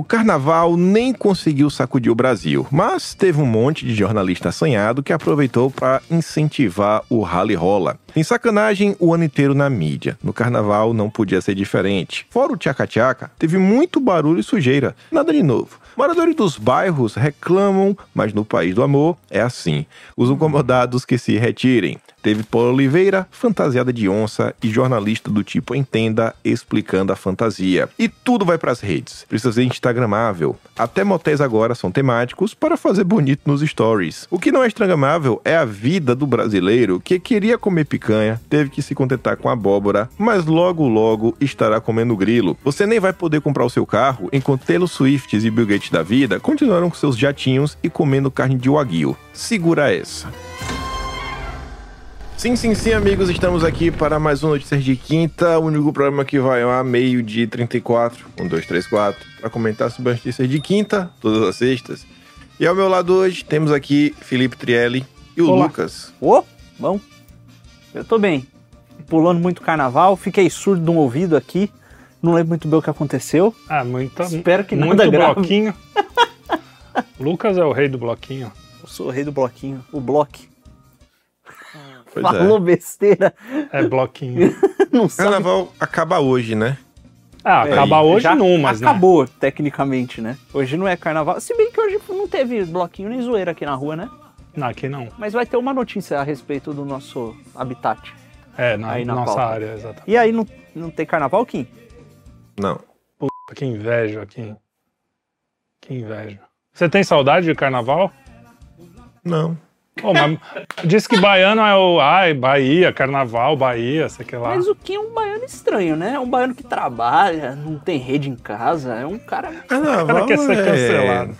O carnaval nem conseguiu sacudir o Brasil, mas teve um monte de jornalista assanhado que aproveitou para incentivar o rally rola. Em sacanagem, o ano inteiro na mídia. No carnaval não podia ser diferente. Fora o tchaca-tchaca, teve muito barulho e sujeira. Nada de novo. Moradores dos bairros reclamam, mas no país do amor é assim. Os incomodados que se retirem. Teve Paula Oliveira, fantasiada de onça, e jornalista do tipo Entenda explicando a fantasia. E tudo vai para as redes. Precisa ser instagramável. Até motéis agora são temáticos para fazer bonito nos stories. O que não é instagramável é a vida do brasileiro que queria comer picanha, teve que se contentar com abóbora, mas logo logo estará comendo grilo. Você nem vai poder comprar o seu carro enquanto Taylor Swifts e Bill Gates da vida continuaram com seus jatinhos e comendo carne de wagyu. Segura essa. Sim, sim, sim, amigos, estamos aqui para mais um Notícias de Quinta, o único programa que vai ao meio de 34, 1, 2, 3, 4, para comentar sobre as notícias de quinta, todas as sextas. E ao meu lado hoje temos aqui Felipe Trielli e o Olá. Lucas. Ô, bom. Eu tô bem. Pulando muito carnaval, fiquei surdo de um ouvido aqui. Não lembro muito bem o que aconteceu. Ah, muita, Espero que muito nada grave. bloquinho. Lucas é o rei do bloquinho. Eu sou o rei do bloquinho, o bloque. Pois Falou é. besteira. É bloquinho. Não sabe. Carnaval acaba hoje, né? Ah, É, acaba hoje Já não, mas né? Acabou, tecnicamente, né? Hoje não é carnaval. Se bem que hoje não teve bloquinho nem zoeira aqui na rua, né? Não, aqui não. Mas vai ter uma notícia a respeito do nosso habitat. É, na, Aí na nossa pauta. área, exatamente. E aí, não, não tem carnaval, Kim? Não. Que inveja aqui. Que inveja. Você tem saudade de carnaval? Não. Pô, mas diz que baiano é o. Ai, Bahia, carnaval, Bahia, sei que lá. Mas o Kim é um baiano estranho, né? É um baiano que trabalha, não tem rede em casa. É um cara. Carnaval O cara quer ser é... cancelado.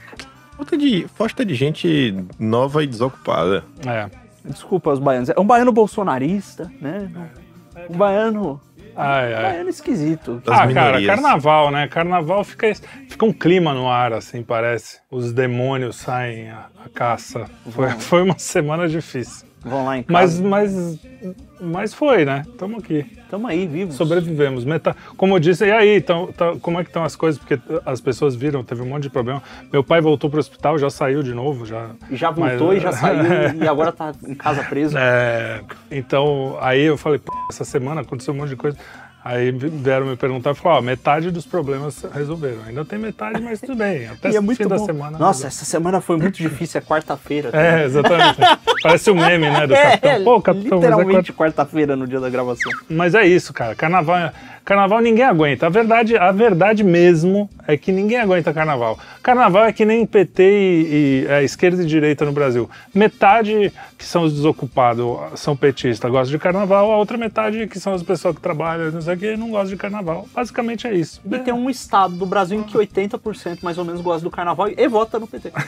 Falta de, falta de gente nova e desocupada. É. Desculpa os baianos. É um baiano bolsonarista, né? Um baiano. Ai, Um ai. baiano esquisito. Das ah, cara, minorias. carnaval, né? Carnaval fica, fica um clima no ar, assim, parece. Os demônios saem à, à caça. Foi, foi uma semana difícil. Vão lá em Mas, casa. mas, mas foi, né? Estamos aqui. Tamo aí, vivos. Sobrevivemos. Meta... Como eu disse, e aí, então, tá- como é que estão as coisas? Porque as pessoas viram, teve um monte de problema. Meu pai voltou pro hospital, já saiu de novo, já. Já voltou Mas- e já saiu e agora tá em casa preso. É, então, aí eu falei, "Pô, essa semana aconteceu um monte de coisa. Aí vieram me perguntar, falaram, ó, metade dos problemas resolveram. Ainda tem metade, mas tudo bem. Até E é muito fim da bom. semana. Nossa, essa semana foi muito difícil, é quarta-feira. É, exatamente. Parece o meme, né, do É, capitão. Pô, capitão, é literalmente quarta-feira no dia da gravação. Mas é isso, cara. Carnaval, carnaval ninguém aguenta. A verdade, a verdade mesmo é que ninguém aguenta carnaval. Carnaval é que nem PT e, e, é, esquerda e direita no Brasil. Metade que são os desocupados são petistas, gostam de carnaval, a outra metade que são as pessoas que trabalham, não sei o que, não gostam de carnaval. Basicamente é isso. E tem um estado do Brasil em que 80% mais ou menos gosta do carnaval e vota no PT.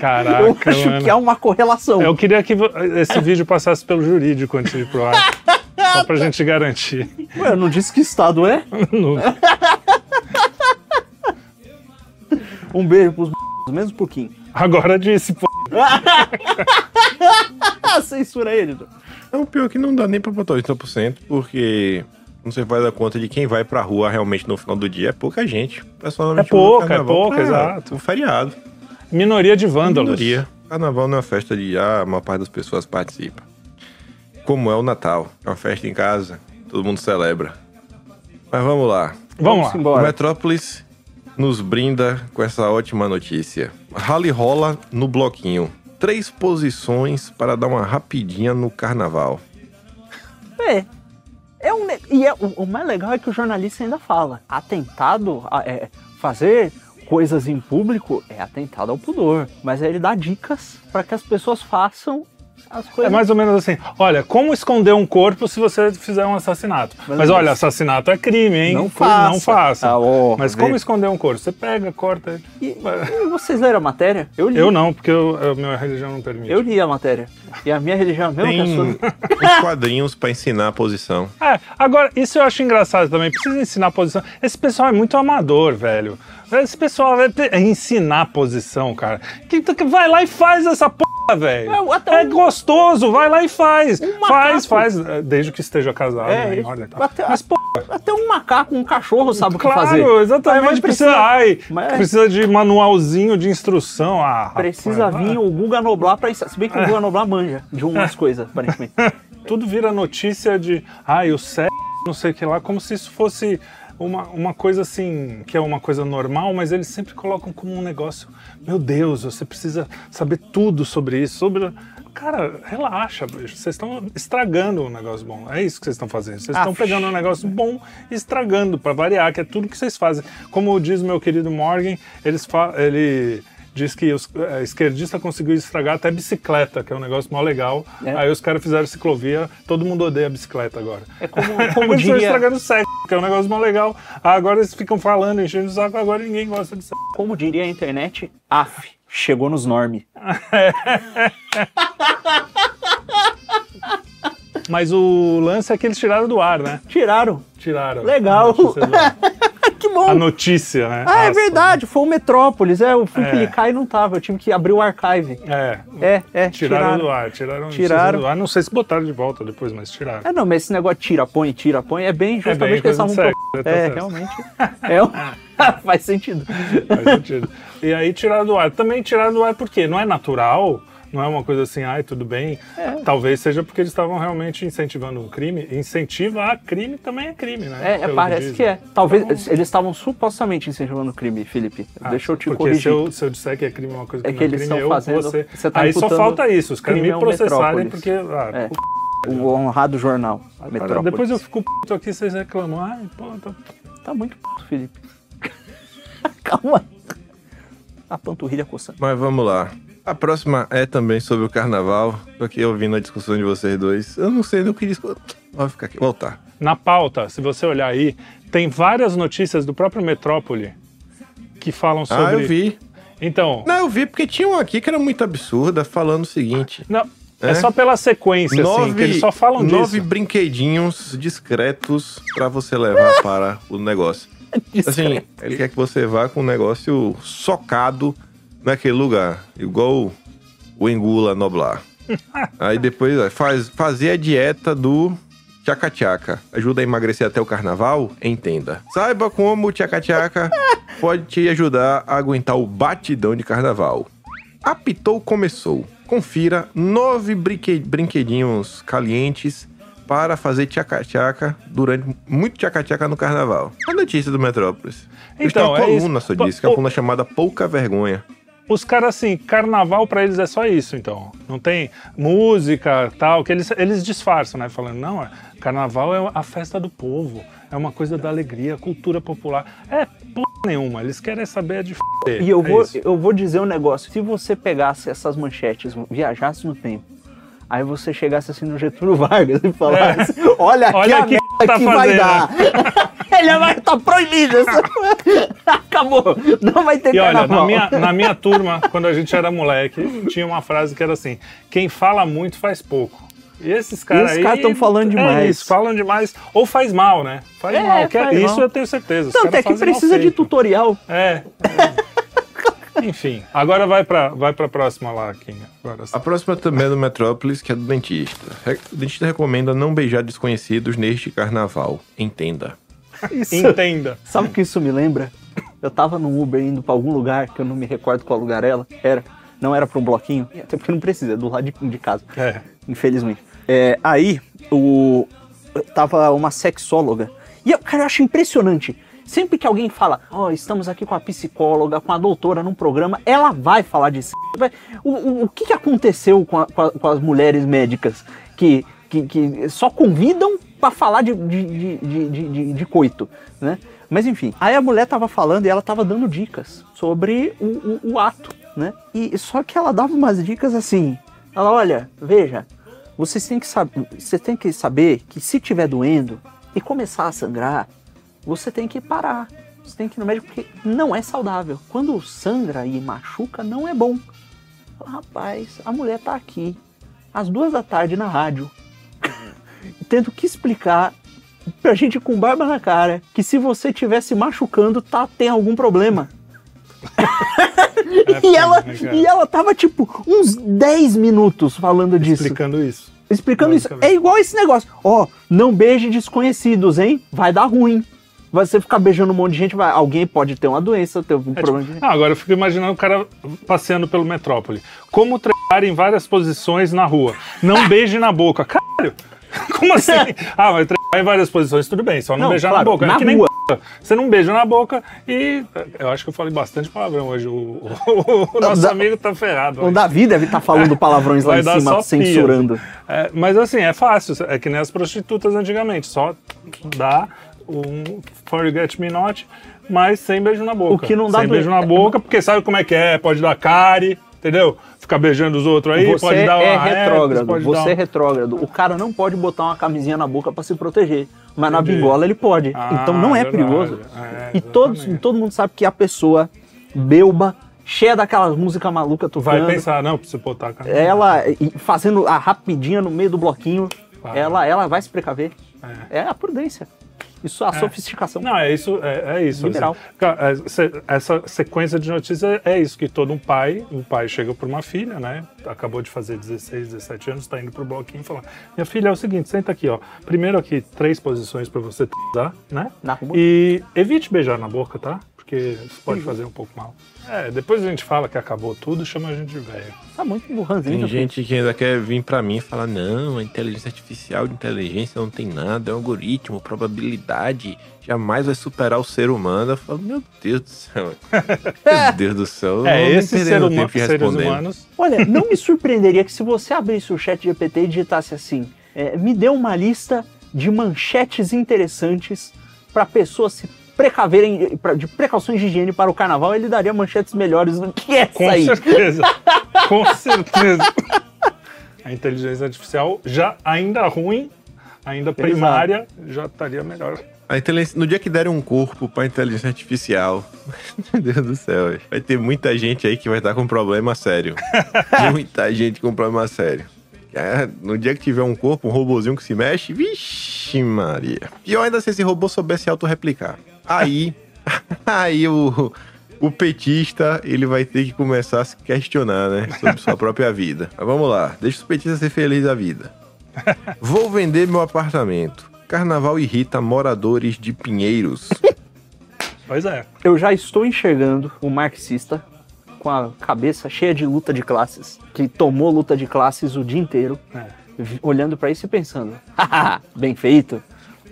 Caraca, Eu acho mano. que há uma correlação. Eu queria que esse vídeo passasse pelo jurídico antes de ir pro ar. Só pra gente garantir. Ué, eu não disse que estado é? No- Um beijo pros mesmo pouquinho. Agora disse. Ah, censura ele. É o pior que não dá nem pra botar 80%, porque você faz a conta de quem vai pra rua realmente no final do dia é pouca gente. É pouca, é pouca, pra- exato. Um feriado. Minoria de vândalos. Minoria. Carnaval não é uma festa de ah, a maior parte das pessoas participa. Como é o Natal. É uma festa em casa, todo mundo celebra. Mas vamos lá. Vamos lá. O embora. Metrópolis nos brinda com essa ótima notícia. Rally rola no bloquinho. Três posições para dar uma rapidinha no carnaval. É. É um, e é, o, o mais legal é que o jornalista ainda fala. Atentado, a- é, fazer coisas em público é atentado ao pudor. Mas aí ele dá dicas para que as pessoas façam as É coisas. mais ou menos assim. Olha, como esconder um corpo se você fizer um assassinato? Mas Mas, olha, assassinato é crime, hein? Não faça. Não faça. Ah, ó, Mas vê. como esconder um corpo? Você pega, corta. E, e vocês leram a matéria? Eu li. Eu não, porque eu, a minha religião não permite. Eu li a matéria. E a minha religião é a Tem sua. uns quadrinhos para ensinar a posição. É, agora, isso eu acho engraçado também. Precisa ensinar a posição. Esse pessoal é muito amador, velho. Esse pessoal vai ter- é ensinar posição, cara. Vai lá e faz essa porra, velho. É, É um- gostoso, vai lá e faz. Um faz, faz, é, desde que esteja casado, É, né, em isso. ordem tal. Até- Mas, pô, Até um macaco, um cachorro sabe o que claro, fazer. Aí exatamente. vai Precisa, ai, Mas- precisa de manualzinho de instrução. Ah, Precisa rapaz, vir ah. o Guga Noblar pra ensinar. Se bem que o Guga Noblar manja de umas coisas, aparentemente. Tudo vira notícia de, ai, o sexo, não sei o que lá, como se isso fosse uma, uma coisa assim, que é uma coisa normal, mas eles sempre colocam como um negócio, meu Deus, você precisa saber tudo sobre isso, sobre... Cara, relaxa, bicho. Vocês estão estragando um negócio bom. É isso que vocês estão fazendo. Vocês estão pegando um negócio bom e estragando, para variar, que é tudo que vocês fazem. Como diz meu querido Morgan, eles fa- ele diz que os eh, esquerdista conseguiu estragar até bicicleta, que é um negócio mó legal. É. Aí os caras fizeram ciclovia, todo mundo odeia bicicleta agora. É como, como diria, estragando sexo, que é um negócio mó legal. Ah, agora eles ficam falando, enchendo o saco, agora ninguém gosta de sexo. como diria a internet, af, chegou nos norme. Mas o lance é que eles tiraram do ar, né? Tiraram. Tiraram. Legal. Que bom. A notícia, né? Ah, é verdade, foi o Metrópolis. É, eu fui É. clicar e não tava. Eu tive que abrir o archive. É, É, é, tiraram, tiraram. do ar, tiraram, Tiraram. do ar. Não sei se botaram de volta depois, mas tiraram. É, não, mas esse negócio tira, põe, tira, põe é bem justamente bem eles coisa estavam. de sexo, pro- tá É, certo. realmente. É um- Faz sentido. Faz sentido. E aí tiraram do ar. Também tiraram do ar porque não é natural, não é uma coisa assim, ai, tudo bem. É. Talvez seja porque eles estavam realmente incentivando um crime. Incentiva a crime também é crime, né? É, é, Pelo parece dizem. que é. Talvez eles estavam supostamente incentivando o crime, Felipe. Ah, Deixa eu te porque corrigir. Se eu, se eu disser que é crime uma coisa que É não que é eles crime, estão eu, fazendo- você... você tá Aí só falta isso, os caras me processarem porque... Ah, É. O honrado jornal. cara, Metrópolis. depois eu fico puto aqui, vocês reclamam. Ai, pô, tá... Tá muito puto, Felipe. Calma. A panturrilha coçando. Mas vamos lá. A próxima é também sobre o carnaval. Tô aqui ouvindo a discussão de vocês dois. Eu não sei do que discutir. Vou ficar aqui, voltar. Na pauta, se você olhar aí, tem várias notícias do próprio Metrópole que falam sobre... Ah, eu vi. Então, Não, eu vi porque tinha uma aqui que era muito absurda, falando o seguinte. não, é? É? só pela sequência, assim, que eles só falam nove disso. brinquedinhos discretos pra você levar para o negócio. Assim, ele quer que você vá com um negócio socado naquele lugar, igual o Engula Noblar. Aí depois faz, fazer a dieta do tchaca-tchaca. Ajuda a emagrecer até o carnaval? Entenda. Saiba como o tchaca-tchaca pode te ajudar a aguentar o batidão de carnaval. Apitou, começou. Confira nove brinque- brinquedinhos calientes para fazer tchaca-tchaca durante muito tchaca-tchaca no carnaval. A notícia do Metrópolis. Eu Então, tenho uma é isso. coluna sobre Pa- isso, que é uma coluna chamada Pouca Vergonha. Os caras, assim, carnaval pra eles é só isso, então. Não tem música, tal, que eles, eles disfarçam, né? Falando, não, é, carnaval é a festa do povo, é uma coisa da alegria, cultura popular. É porra nenhuma, eles querem saber de f***. E eu é vou, isso. eu vou dizer um negócio. Se você pegasse essas manchetes, viajasse no tempo, aí você chegasse assim no Getúlio Vargas e falasse: Olha aqui Olha a aqui merda tá que vai dar. Ele vai estar proibido. Essa... Acabou. Não vai ter E olha, na minha, na minha turma, quando a gente era moleque, tinha uma frase que era assim: quem fala muito faz pouco. E esses caras os aí. caras tão falando É demais. isso, falam demais. Ou faz mal, né? Faz É, mal. que é- faz isso mal. eu tenho certeza. Tanto é que precisa de tutorial. É. é. Enfim, agora vai pra, vai pra próxima lá, Kinga. Agora, A próxima também é do Metrópolis, que é do dentista. O dentista recomenda não beijar desconhecidos neste carnaval. Entenda. Isso. entenda. Sabe o que isso me lembra? Eu tava num Uber indo pra algum lugar, que eu não me recordo qual lugar era. Era. Não era pra um bloquinho. Até porque não precisa, é do lado de, de casa. É. Infelizmente. É, aí, o. Tava uma sexóloga. E eu, cara, eu acho impressionante. Sempre que alguém fala, ó, estamos aqui com a psicóloga, com a doutora num programa, ela vai falar de. Vai- O, o, o que, que aconteceu com, a- com a- com as mulheres médicas que, que, que só convidam pra falar de, de, de, de, de- coito, né? Mas enfim, aí a mulher tava falando e ela tava dando dicas sobre o, o, o ato, né? E só que ela dava umas dicas assim. Ela, olha, veja, vocês têm que saber, você tem que saber que se tiver doendo e começar a sangrar, você tem que parar. Você tem que ir no médico porque não é saudável. Quando sangra e machuca, não é bom. Rapaz, a mulher tá aqui, às duas da tarde na rádio, tendo que explicar pra gente com barba na cara que se você estiver se machucando, tá, tem algum problema. É e, ela, né, cara? e ela tava, tipo, uns 10 minutos falando disso. Explicando isso. Explicando isso. É igual esse negócio. Ó, não beije desconhecidos, hein? Vai dar ruim. Vai você ficar beijando um monte de gente, vai, alguém pode ter uma doença, ter um É, problema tipo, de... ah, agora eu fico imaginando o cara passeando pelo metrópole. Como treinar em várias posições na rua. Não beije na boca. Caralho! Como assim? ah, mas treinar em várias posições, tudo bem, só não, Não, beijar claro, na boca. na é que nem p***. Você não beija na boca e. Eu acho que eu falei bastante palavrão hoje. O, o- o nosso da- amigo tá ferrado. O hoje. Davi deve estar falando palavrões lá em cima, censurando. É, mas assim, é fácil. É que nem as prostitutas antigamente. Só dá um forget me not, mas sem beijo na boca. O que não dá Sem beijo na boca, porque sabe como é que é? Pode dar cárie, entendeu? Ficar beijando os outros aí, Você pode dar é herpes, retrógrado. pode Você é dar retrógrado. O cara não pode botar uma camisinha na boca pra se proteger. Mas na Entendi. bingola ele pode. Ah, então não é verdade. perigoso. É, e todos, todo mundo sabe que a pessoa belba, cheia daquelas músicas malucas Vai tocando, pensar, não, preciso botar a camisa. ela fazendo a rapidinha no meio do bloquinho, ela, ela vai se precaver. É, a prudência. Isso, a sofisticação. Não, é isso, é, é isso. Liberal. assim. É, essa sequência de notícias é isso, que todo um pai, um pai chega por uma filha, né? Acabou de fazer 16, 17 anos, tá indo pro bloquinho e fala: Minha filha, é o seguinte, senta aqui, ó. Primeiro aqui, três posições pra você usar, né? Na rua. E evite beijar na boca, tá? Porque isso pode fazer um pouco mal. É, depois a gente fala que acabou tudo, chama a gente de velho. Tá muito burranzinho. Tem filho. gente que ainda quer vir pra mim e falar: não, a inteligência artificial de inteligência não tem nada, é um algoritmo, probabilidade, jamais vai superar o ser humano. Eu falo: meu Deus do céu. meu Deus do céu. É, esse ser humano, seres respondendo. humanos. Olha, não me surpreenderia que se você abrisse o chat GPT e digitasse assim, é, me dê uma lista de manchetes interessantes para pessoas se precaverem, de precauções de higiene para o carnaval, ele daria manchetes melhores do que essa Com aí. certeza. Com certeza. A inteligência artificial já ainda ruim, ainda primária, já estaria melhor. A inteligência- no dia que derem um corpo pra inteligência artificial, meu Deus do céu, vai ter muita gente aí que vai estar com problema sério. muita gente com problema sério. É, no dia que tiver um corpo, um robozinho que se mexe, vixe Maria. Pior ainda se esse robô soubesse autorreplicar. Aí, aí o, o petista, ele vai ter que começar a se questionar, né, sobre sua própria vida. Mas vamos lá, deixa os petistas ser felizes da vida. Vou vender meu apartamento. Carnaval irrita moradores de Pinheiros. Pois é. Eu já estou enxergando o marxista com a cabeça cheia de luta de classes, que tomou luta de classes o dia inteiro, É. olhando para isso e pensando: haha, bem feito.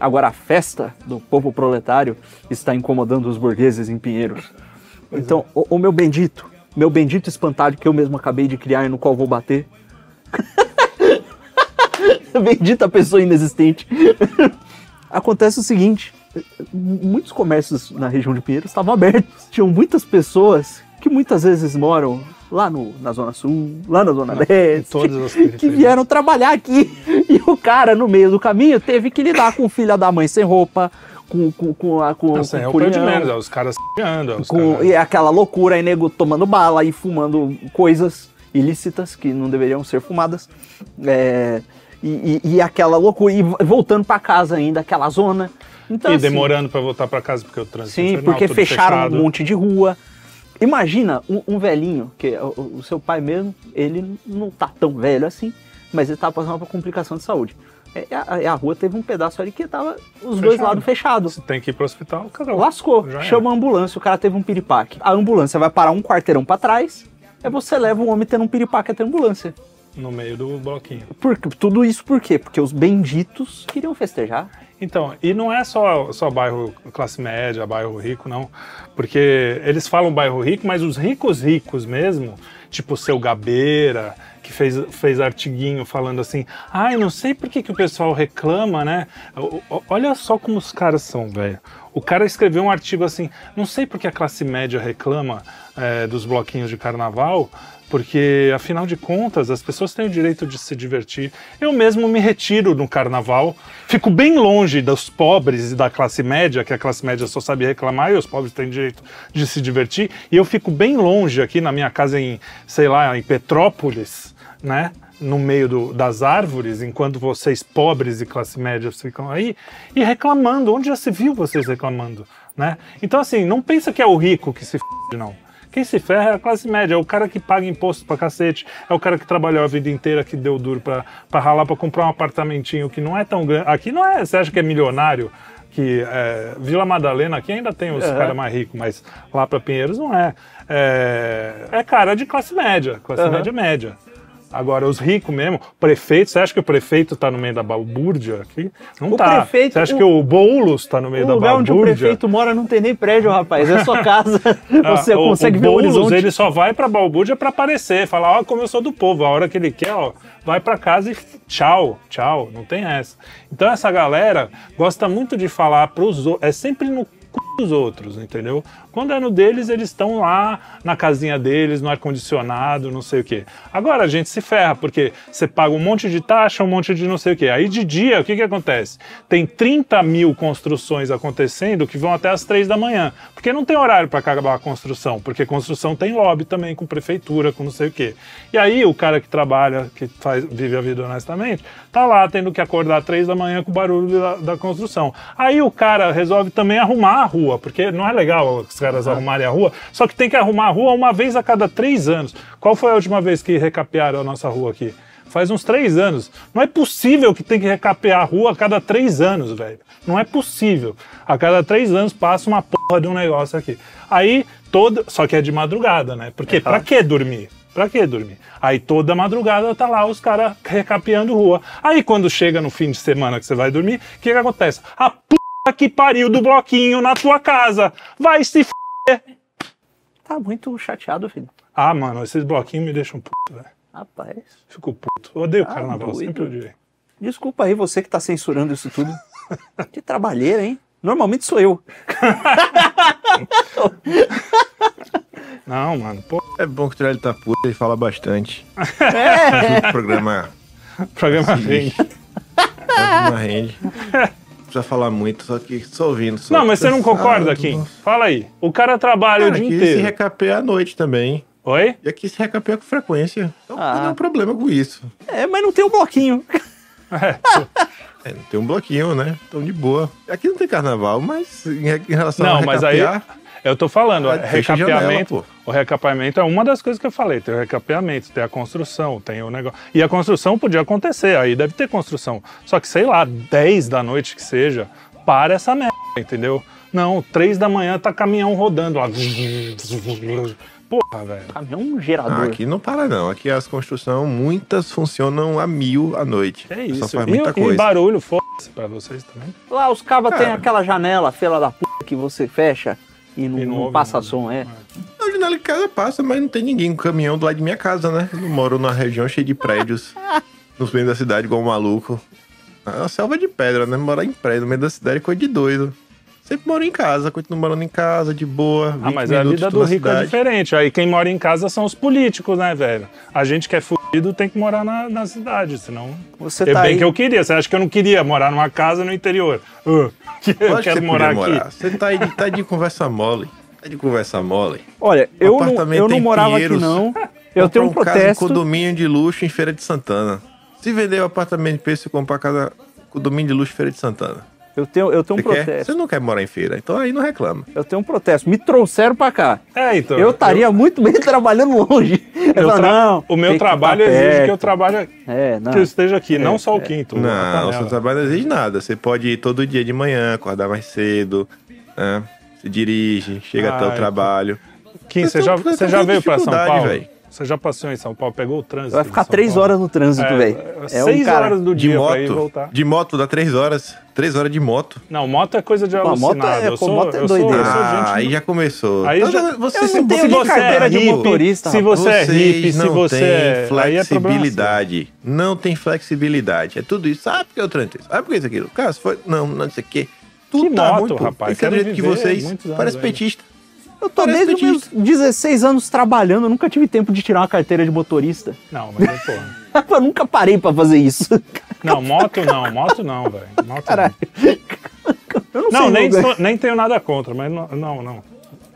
Agora a festa do povo proletário está incomodando os burgueses em Pinheiros. Então, o, o meu bendito, meu bendito espantalho que eu mesmo acabei de criar e no qual vou bater. Bendita pessoa inexistente. Acontece o seguinte: muitos comércios na região de Pinheiros estavam abertos. Tinham muitas pessoas que muitas vezes moram lá no, na Zona Sul, lá na Zona Leste, que periferias. vieram trabalhar aqui. E o cara, no meio do caminho, teve que lidar com o filho da mãe sem roupa, com, com, com, a, com, Não, sem com é de menos, é os caras se é os com caras... e aquela loucura aí, nego tomando bala e fumando coisas ilícitas que não deveriam ser fumadas. É, e, e- e aquela loucura, e voltando pra casa ainda, aquela zona. Então, E assim, demorando pra voltar pra casa porque o trânsito é Sim, porque fecharam fechado. um monte de rua. Imagina um, um velhinho, que é o, o seu pai mesmo, ele não tá tão velho assim, mas ele tá passando por complicação de saúde. É, a, a rua teve um pedaço ali que tava os dois Fechado. lados fechados. Você tem que ir pro hospital, cagou. Lascou, Já chama a ambulância, o cara teve um piripaque. A ambulância vai parar um quarteirão pra trás, aí você leva o homem tendo um piripaque até a ambulância. No meio do bloquinho. Por, tudo isso por quê? Porque os benditos queriam festejar. Então, e não é só, só bairro classe média, bairro rico, não. Porque eles falam bairro rico, mas os ricos ricos mesmo, tipo o seu Gabeira, que fez, fez artiguinho falando assim, ai, não sei por que, que o pessoal reclama, né? Olha só como os caras são, velho. O cara escreveu um artigo assim, não sei por que a classe média reclama é, dos bloquinhos de carnaval, porque afinal de contas as pessoas têm o direito de se divertir. Eu mesmo me retiro no carnaval, fico bem longe dos pobres e da classe média, que a classe média só sabe reclamar e os pobres têm direito de se divertir, e eu fico bem longe aqui na minha casa em, sei lá, em Petrópolis, né? No meio do- das árvores, enquanto vocês pobres e classe média ficam aí e reclamando. Onde já se viu vocês reclamando, né? Então assim, não pensa que é o rico que se f... não. Quem se ferra é a classe média, é o cara que paga imposto pra cacete, é o cara que trabalhou a vida inteira, que deu duro pra, pra ralar, pra comprar um apartamentinho que não é tão grande. Aqui não é, você acha que é milionário? Que é, Vila Madalena aqui ainda tem os Uhum. caras mais ricos, mas lá pra Pinheiros não é. É, é cara de classe média, classe Uhum. média média. Agora, os ricos mesmo, prefeito, você acha que o prefeito tá no meio da balbúrdia aqui? Não O tá. prefeito- você acha o- que o Boulos tá no meio O da lugar onde o balbúrdia? prefeito mora não tem nem prédio, rapaz. É sua casa. Ah, Você o- consegue o ver o Boulos, horizonte. ele só vai pra balbúrdia pra aparecer, falar, ó, como eu sou do povo. A hora que ele quer, ó, vai pra casa e tchau, tchau. Não tem essa. Então essa galera gosta muito de falar pros outros. É sempre no cu dos outros, entendeu? Quando é no deles, eles estão lá na casinha deles, no ar-condicionado, não sei o quê. Agora a gente se ferra, porque você paga um monte de taxa, um monte de não sei o quê. Aí de dia, o que, que acontece? Tem 30 mil construções acontecendo que vão até as 3 da manhã. Porque não tem horário para acabar a construção, porque construção tem lobby também, com prefeitura, com não sei o quê. E aí o cara que trabalha, que faz, vive a vida honestamente, tá lá tendo que acordar às 3 da manhã com o barulho da, da construção. Aí o cara resolve também arrumar a rua, porque não é legal os caras arrumarem a rua, só que tem que arrumar a rua uma vez a cada três anos. Qual foi a última vez que recapearam a nossa rua aqui? Faz uns três anos. Não é possível que tem que recapear a rua a cada três anos, velho. Não é possível. A cada três anos passa uma porra de um negócio aqui. Aí toda. Só que é de madrugada, né? Porque pra que dormir? Pra que dormir? Aí toda madrugada tá lá os caras recapeando rua. Aí quando chega no fim de semana que você vai dormir, o que, que acontece? A puta que pariu do bloquinho na tua casa. Vai se f. Tá muito chateado, filho. Ah, mano, esses bloquinhos me deixam puto, velho. Rapaz. Fico puto. Eu odeio Ah, carnaval, doido. sempre odiei. Desculpa aí você que tá censurando isso tudo. que trabalheira, hein? Normalmente sou eu. Não, mano, pô, É bom que o Trelli tá puto, ele fala bastante. É. Ajuda o programa, programa rende. programa rende. Precisa falar muito, só que só ouvindo. Só Não, mas você não concorda, Kim? Fala aí. O cara trabalha Cara, o dia aqui se inteiro. recapeia à noite também. Oi? E aqui se recapeia com frequência. Então Ah. não tem um problema com isso. É, mas não tem o bloquinho. É, não tem um bloquinho, né? Então de boa. Aqui não tem carnaval, mas em relação Não, a mas aí recapear, eu tô falando, Ah, recapeamento. janela, o recapeamento é uma das coisas que eu falei. Tem o recapeamento, tem a construção, tem o negócio. E a construção podia acontecer, aí deve ter construção. Só que, sei lá, 10 da noite que seja, para essa merda, entendeu? Não, 3 da manhã tá caminhão rodando lá. Porra, velho. Caminhão Ah, gerador. aqui não para não. Aqui as construções, muitas funcionam a mil à noite. É Só isso. faz E, muita e coisa. barulho, foda-se pra vocês também. Lá os cabas têm aquela janela, fela da puta, que você fecha e não, não passa som, é. A janela de casa passa, mas não tem ninguém com caminhão do lado de minha casa, né? Eu não moro numa região cheia de prédios, nos meios da cidade, igual um maluco. É uma selva de pedra, né? Morar em prédio no meio da cidade é coisa de doido. Sempre moro em casa, continuo morando em casa, de boa. Ah, 20 mas a vida do rico é cidade. diferente. Aí quem mora em casa são os políticos, né, velho? A gente que é fudido tem que morar na, na cidade, senão. Você é tá bem aí. que eu queria. Você acha que eu não queria morar numa casa no interior? Uh, que eu quero você morar aqui. morar. Você tá, aí de, tá de conversa mole. Tá de conversa mole. Olha, eu não, apartamento eu não morava Pinheiros. aqui não. Eu tenho um Comprar casa em protesto. condomínio de luxo em Feira de Santana. Se vender o apartamento de preço e comprar casa condomínio de luxo em Feira de Santana. Eu tenho, eu tenho um Você, quer? protesto. Você não quer morar em feira, então aí não reclama. Eu tenho um protesto. Me trouxeram pra cá. É, então. Eu estaria muito bem trabalhando longe. Eu eu falo, tra- não, o meu trabalho exige perto. que eu trabalhe, É, não. que eu esteja aqui, não só o quinto. a Não, o seu trabalho não exige nada. Você pode ir todo dia de manhã, acordar mais cedo, né? Se dirige, chega até Ai, o trabalho. Kim, Eu você já, eu você já veio pra São Paulo? véi. Você já passou em São Paulo, pegou o trânsito? Vai ficar três Paulo? horas no trânsito, É, velho. é, É seis um cara... horas do De dia pra ir moto, voltar. de moto dá três horas. Três horas de moto. Não, moto é coisa de Pô, alucinado. moto é- eu sou, moto é eu sou, Ah, gente... aí já começou. Aí Toda- já- você Eu não se tenho se carteira é de hippie, motorista, se você é hippie, se não você têm é... É flexibilidade. Não tem flexibilidade. É tudo isso. Ah, porque eu trânsito. Ah, porque isso aquilo. Cara, se foi. Não, não sei o quê. Tudo Que tá moto, muito. rapaz, Tem que ser do jeito que vocês. Parece petista. Eu tô Parece desde os meus petista. 16 anos trabalhando, eu nunca tive tempo de tirar uma carteira de motorista. Não, mas é, porra. eu nunca parei pra fazer isso. Não, moto não, moto não, velho. Moto Caralho. não. Eu não, Não, sei nem, sou- nem tenho nada contra, mas não, não. não.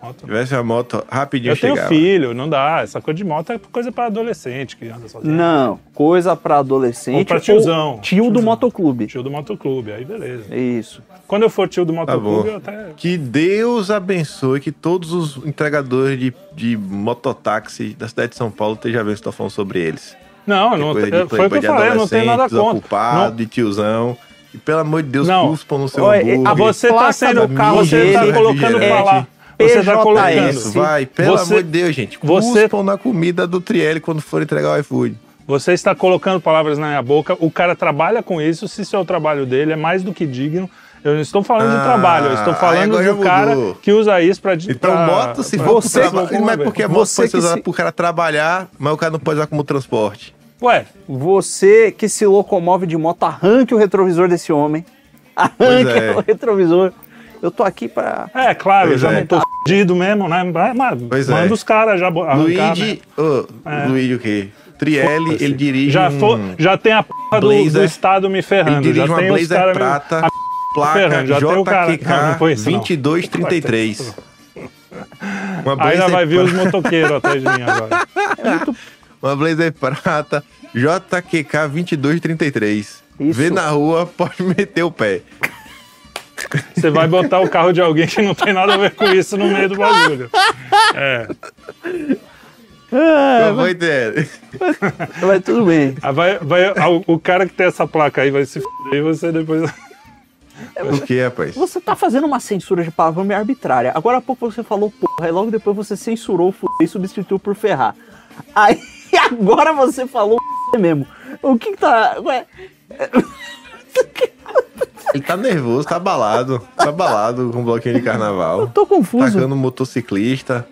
Moto. Tivesse uma moto, rapidinho Eu tenho chegava. filho, não dá. Essa coisa de moto é coisa pra adolescente que anda sozinho. Não, coisa pra adolescente. Ou pra tiozão. Tio do Tiozão. motoclube. Tio do motoclube, aí beleza. Isso. Quando eu for tio do Tá motoclube, bom. eu até. Que Deus abençoe que todos os entregadores de, de mototáxi da cidade de São Paulo estejam vendo se estão falando sobre eles. Não, não de foi o que eu de falei, não tenho nada adolescente, contra. desocupado, Não, de tiozão. E pelo amor de Deus, Não. cuspam no seu Olha, hambúrguer. a você tá sendo. do carro Você tá colocando é pra Você tá PJS. colocando. Isso, vai. Pelo Você- amor de Deus, gente. você- Cuspam na comida do Trielli quando for entregar o iFood. Você está colocando palavras na minha boca. O cara trabalha com isso. Se isso é o trabalho dele, é mais do que digno. Eu não estou falando de Ah, trabalho, eu estou falando do já cara que usa isso para Então, moto, se for você- pro trabalho. Mas porque a moto Você pode ser que usada se- pro cara trabalhar, mas o cara não pode usar como transporte. Ué, Você que se locomove de moto, arranque o retrovisor desse homem. Arranque é. o retrovisor. Eu tô aqui pra. é claro, eu Pois já é. não tô fudido mesmo, né? Mas, Pois manda é. os caras já arrancar, Luigi. né? ô, Luigi o quê? Trielli, ele dirige. Já, um, for, já tem a porra do, do Estado me Ele ferrando. dirige Já uma tem Blazer caras me- prata, placa ferrando, já cara- JQK não. 2233. Uma Aí Blazer, já vai vir os motoqueiros atrás de mim agora. uma Blazer prata JQK 2233. Isso. Vê na rua, pode meter o pé. Você vai botar o carro de alguém que não tem nada a ver com isso no meio do bagulho. É. Qual foi, Trielli? Mas tudo bem. Aí vai, vai, o, o cara que tem essa placa aí vai se fuder e você depois. O que, rapaz? Você tá fazendo uma censura de palavra meio arbitrária. Agora há pouco você falou porra, e logo depois você censurou o fuder e substituiu por ferrar. Aí agora você falou mesmo. O que que tá. Ué, Ele tá nervoso, tá abalado. Tá abalado com o bloquinho de carnaval. tô confuso. Tacando motociclista,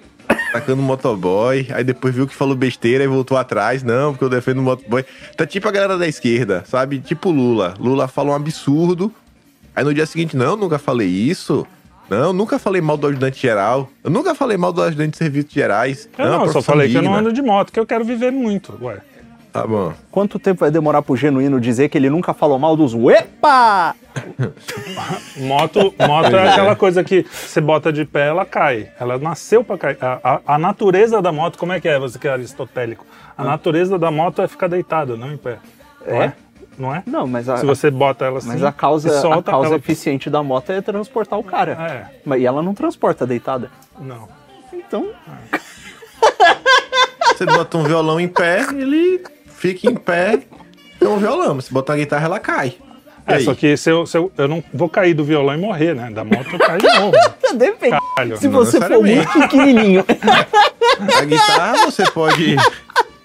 tacando motoboy, aí depois viu que falou besteira e voltou atrás. Não, porque eu defendo o motoboy. Tá tipo a galera da esquerda, sabe? Tipo Lula. Lula fala um absurdo, aí no dia seguinte, não, nunca falei isso. Não, nunca falei mal do ajudante geral. Eu nunca falei mal do ajudante de serviços gerais. Eu não, eu só falei que eu não ando de moto, que eu quero viver muito. Ué. Tá bom. Quanto tempo vai demorar pro genuíno dizer que ele nunca falou mal dos Uepa? Moto, moto é aquela coisa que você bota de pé, ela cai. Ela nasceu pra cair. A, a- a natureza da moto, como é que é? Você que é aristotélico. A natureza da moto é ficar deitada, não em pé. Não É? é? Não é? Não, mas a, Se você bota ela assim, mas a causa, e solta, a causa ela... eficiente da moto é transportar o cara. É, Mas, e ela não transporta deitada. não. Então, Você bota um violão em pé, ele fica em pé, é um violão. Se botar uma guitarra, ela cai. E É, aí? só que se eu, se eu, eu não vou cair do violão e morrer, né? Da moto eu caio de novo. depende. Caralho. Se não você for necessariamente. muito pequenininho. A guitarra você pode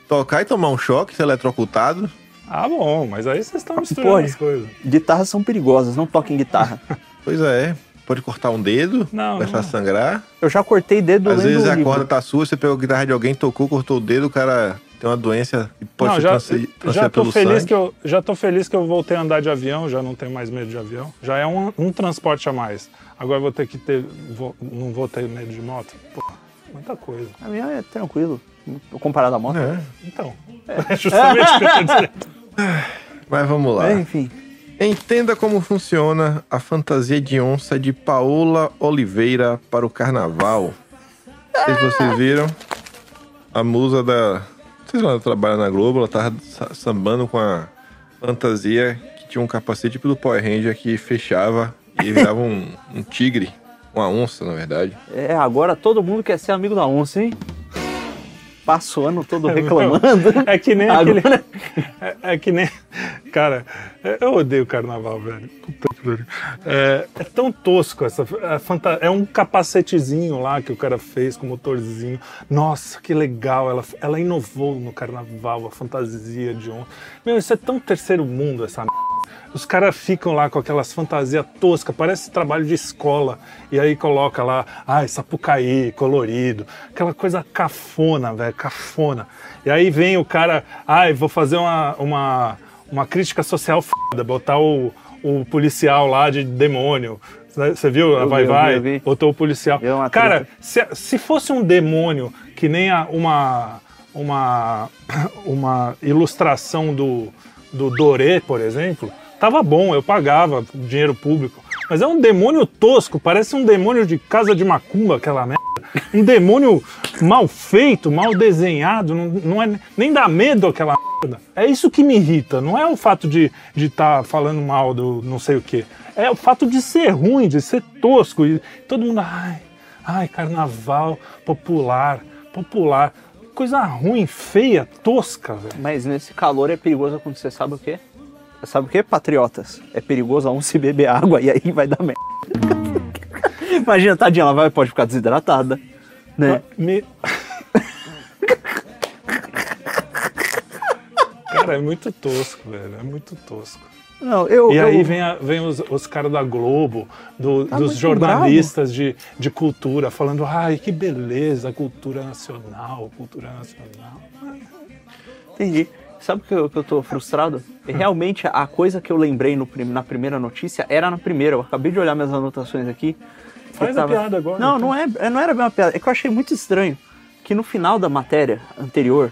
tocar e tomar um choque, ser eletrocutado. Ah, bom, mas aí vocês estão misturando Pode. as coisas. Guitarras são perigosas, não toquem guitarra. Pois é, pode cortar um dedo, Não, começar a não. sangrar. Eu já cortei dedo Às lendo vezes a livro. corda tá sua, você pegou a guitarra de alguém, tocou, cortou o dedo, o cara tem uma doença e pode não, já, transfer- já transfer tô pelo feliz sangue. que eu já tô feliz que eu voltei a andar de avião, já não tenho mais medo de avião. Já é um, um transporte a mais. Agora eu vou ter que ter, vou- não vou ter medo de moto. Pô, muita coisa. A minha é tranquilo, comparado à moto. É, Então, é justamente o que eu tô dizendo. mas vamos lá. É, enfim. Entenda como funciona a fantasia de onça de Paola Oliveira para o carnaval. Não sei se vocês viram. A musa da. Vocês lá trabalha na Globo, ela tava sa- sambando com a fantasia que tinha um capacete tipo do Power Ranger que fechava e virava um, um tigre. Uma onça, na verdade. É, agora todo mundo quer ser amigo da onça, hein? Passa o ano todo reclamando. É que nem Agora- aquele. É, é que nem. Cara, é- eu odeio carnaval, velho. Puta que pariu. É, é tão tosco essa. É, é um capacetezinho lá que o cara fez com motorzinho. Nossa, que legal. Ela, ela inovou no carnaval, a fantasia de ontem. Meu, isso é tão terceiro mundo, essa merda. Os caras ficam lá com aquelas fantasias toscas, parece trabalho de escola. E aí coloca lá, ai, sapucaí, colorido. Aquela coisa cafona, velho, cafona. E aí vem o cara, ai, vou fazer uma, uma, uma crítica social foda, botar o, o policial lá de demônio. Você viu? Eu vai, vi, eu vai, vi, eu vi. botou o policial. É Cara, se, se fosse um demônio que nem a- uma, uma, uma ilustração do, do Doré, por exemplo, tava bom, eu pagava dinheiro público. Mas é um demônio tosco, parece um demônio de casa de macumba, aquela merda. Um demônio mal feito, mal desenhado, não, não é, nem dá medo aquela merda. É isso que me irrita, não é o fato de estar de tá falando mal do não sei o quê. É o fato de ser ruim, de ser tosco. E todo mundo, ai, ai, carnaval popular, popular. Coisa ruim, feia, tosca, velho. Mas nesse calor é perigoso acontecer, sabe o quê? Sabe o quê, patriotas? É perigoso a um se beber água e aí vai dar merda. Imagina, tadinha, ela vai, pode ficar desidratada, né? Me... Cara, é muito tosco, velho. É muito tosco. Não, eu, E eu- aí vem, a- vem os, os caras da Globo, do- Tá dos jornalistas de, de cultura, falando, ai, que beleza, cultura nacional, cultura nacional. Entendi. Sabe o que eu, que eu tô frustrado? E realmente a coisa que eu lembrei no na primeira notícia era na primeira. Eu acabei de olhar minhas anotações aqui. Faz Eu a piada agora, Não, então. não, é, é- não era bem uma piada. É que eu achei muito estranho que no final da matéria anterior,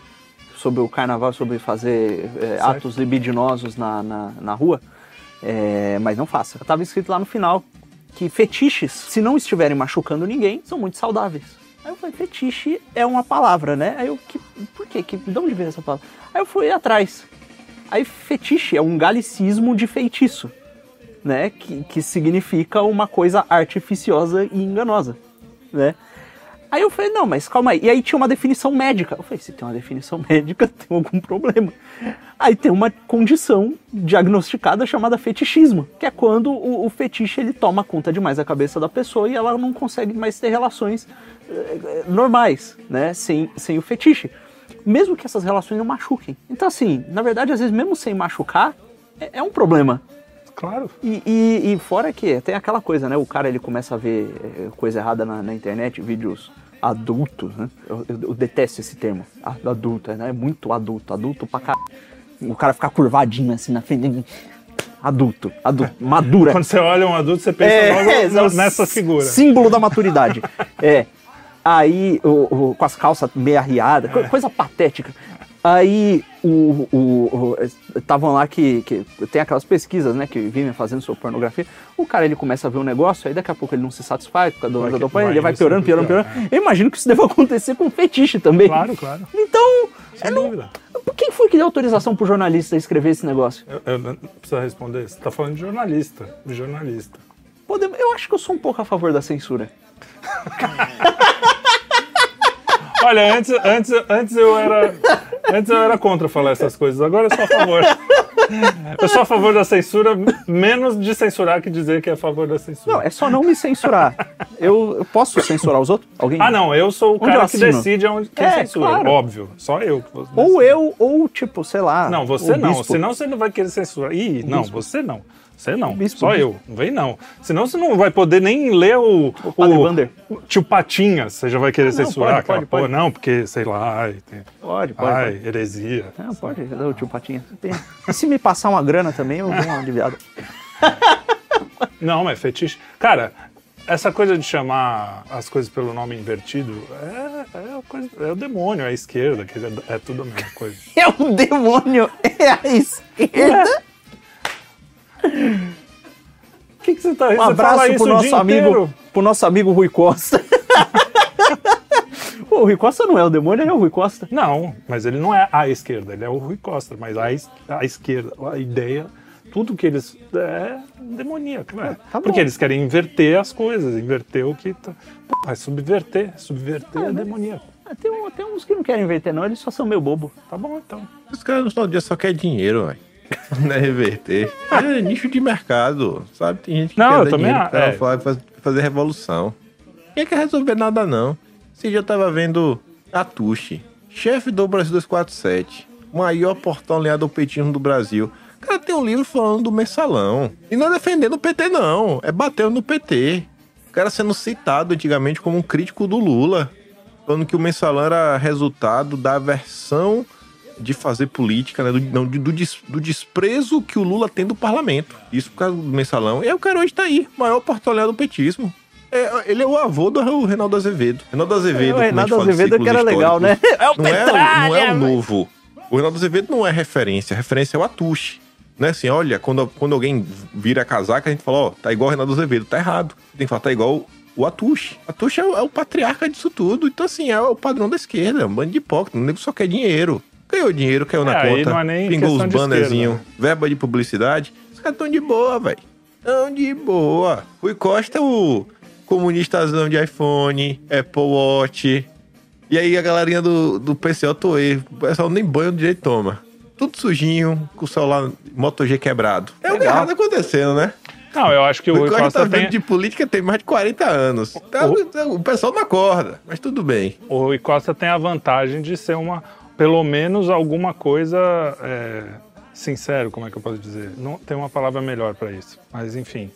sobre o carnaval, sobre fazer é, atos libidinosos na, na, na rua, é, mas não faça. Tava escrito lá no final que fetiches, se não estiverem machucando ninguém, são muito saudáveis. Aí eu falei, fetiche é uma palavra, né? Aí eu, que, por quê? Que, de onde veio essa palavra? Aí eu fui atrás. Aí fetiche é um galicismo de feitiço, né? Que, que significa uma coisa artificiosa e enganosa, né? Aí eu falei, não, mas calma aí. E aí tinha uma definição médica. Eu falei, se tem uma definição médica, tem algum problema. Aí tem uma condição diagnosticada chamada fetichismo, que é quando o, o fetiche ele toma conta demais da cabeça da pessoa e ela não consegue mais ter relações eh, normais, né? Sem, sem o fetiche. Mesmo que essas relações não machuquem. Então, assim, na verdade, às vezes, mesmo sem machucar, é, é um problema. Claro. E, e- e fora que tem aquela coisa, né? O cara ele começa a ver eh, coisa errada na, na internet, vídeos adultos, né? Eu, eu- eu detesto esse termo, adulto, né? É muito adulto, adulto pra caralho. O cara ficar curvadinho assim na frente. Adulto, adulto, madura. Quando você olha um adulto, você pensa É, logo é, nessa figura. Símbolo da maturidade. é. Aí, o, o- com as calças meio arriadas, co- coisa patética. Aí, o o- o- estavam lá que, que tem aquelas pesquisas, né, que vivem fazendo sobre pornografia. O cara, ele começa a ver um negócio, aí daqui a pouco ele não se satisfaz por causa do dopamina, ele vai piorando, piorando, pior, piorando. Eu imagino que isso deva acontecer com fetiche também. Claro, claro. Então, Sem eu não- dúvida. quem foi que deu autorização pro jornalista escrever esse negócio? Eu, eu não preciso responder. Você tá falando de jornalista. De jornalista. Pode- Eu acho que eu sou um pouco a favor da censura. Olha, antes, antes, antes eu era. Antes eu era contra falar essas coisas, agora eu sou a favor. Eu sou a favor da censura, menos de censurar que dizer que é a favor da censura. Não, é só não me censurar. Eu, eu posso censurar os outros? Alguém? Ah, não, eu sou o Onde cara que decide onde quem É, censura. claro. Óbvio, só eu. que vou Ou eu, ou tipo, sei lá. Não, você não, bispo. senão você não vai querer censurar. Ih, não, você não. Você não, bispo, só bispo. eu. Não vem não. Senão você não vai poder nem ler o, o, o tio Patinhas. Você já vai querer não, censurar pode, aquela pode, pode. Não, porque, sei lá, ai, tem, Pode, pode. ai pode. heresia. Não, pode, cadê o tio Patinha? Tem- E se me passar uma grana também, eu dou uma aliviada. Não, mas fetiche. Cara, essa coisa de chamar as coisas pelo nome invertido é, é, coisa- é o demônio, é a esquerda, que é, é tudo a mesma coisa. É o demônio, é a esquerda. O que, que você tá Um abraço pro o nosso amigo, inteiro? pro nosso amigo Rui Costa. Pô, o Rui Costa não é o demônio, ele é o Rui Costa. Não, mas ele não é a esquerda, ele é o Rui Costa, mas a, es- a esquerda, a ideia, tudo que eles. é demoníaco, né? tá bom. Porque eles querem inverter as coisas, inverter o que. Tá, Pô, é subverter, subverter é, demoníaco. Ah, Tem, tem uns que não querem inverter, não, eles só são meio bobo. Tá bom, então. Os caras no final do dia só querem dinheiro, velho. Não é reverter. É nicho de mercado, sabe? Tem gente que Não, quer eu também dinheiro pra é. fa- faz- fazer revolução. Ninguém quer resolver nada, não. Esse dia eu tava vendo Atushi, chefe do Brasil 247, maior portal aliado ao petismo do Brasil. O cara tem um livro falando do mensalão. E não é defendendo o PT, não. É batendo no PT. O cara sendo citado antigamente como um crítico do Lula. Falando que o mensalão era resultado da versão de fazer política, né? Do, não, do, des- do desprezo que o Lula tem do parlamento. Isso por causa do mensalão. E aí o cara hoje tá aí, maior portolhado do petismo. É, ele é o avô do Reinaldo Azevedo. Reinaldo Azevedo, o como a gente Reinaldo Azevedo que era legal, né? É o não é, o- não é Petralha, o novo. O Reinaldo Azevedo não é referência. A referência é o Atushi. Não é assim, olha, quando, quando alguém vira a casaca, a gente fala, ó, tá igual o Renato Azevedo. Tá errado. Tem que falar, tá igual o Atush. Atush é o, é o patriarca disso tudo. Então, assim, é o padrão da esquerda. Um bando de hipócrita. O nego só quer dinheiro. Ganhou dinheiro, caiu na É, aí conta. não é nem pingou os bannerzinhos, né? verba de publicidade. Os caras tão de boa, velho. Tão de boa. Rui Costa é o comunistazão de iPhone, Apple Watch. E aí a galerinha do, do PCO Toei. O pessoal nem banho direito toma. Tudo sujinho, com o celular Moto G quebrado. É o Legal. errado acontecendo, né? Não, eu acho que o O Rui Costa Costa tá tem. de política tem mais de 40 anos. Tá- o pessoal não acorda, mas tudo bem. O Rui Costa tem a vantagem de ser uma, pelo menos alguma coisa é, sincero, como é que eu posso dizer? Não tem uma palavra melhor pra isso, mas enfim.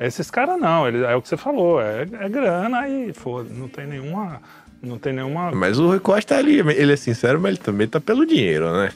Esses caras não, ele, é o que você falou, é, é grana e foda, não tem nenhuma, não tem nenhuma. Mas o Rui Costa ali, ele é sincero, mas ele também tá pelo dinheiro, né?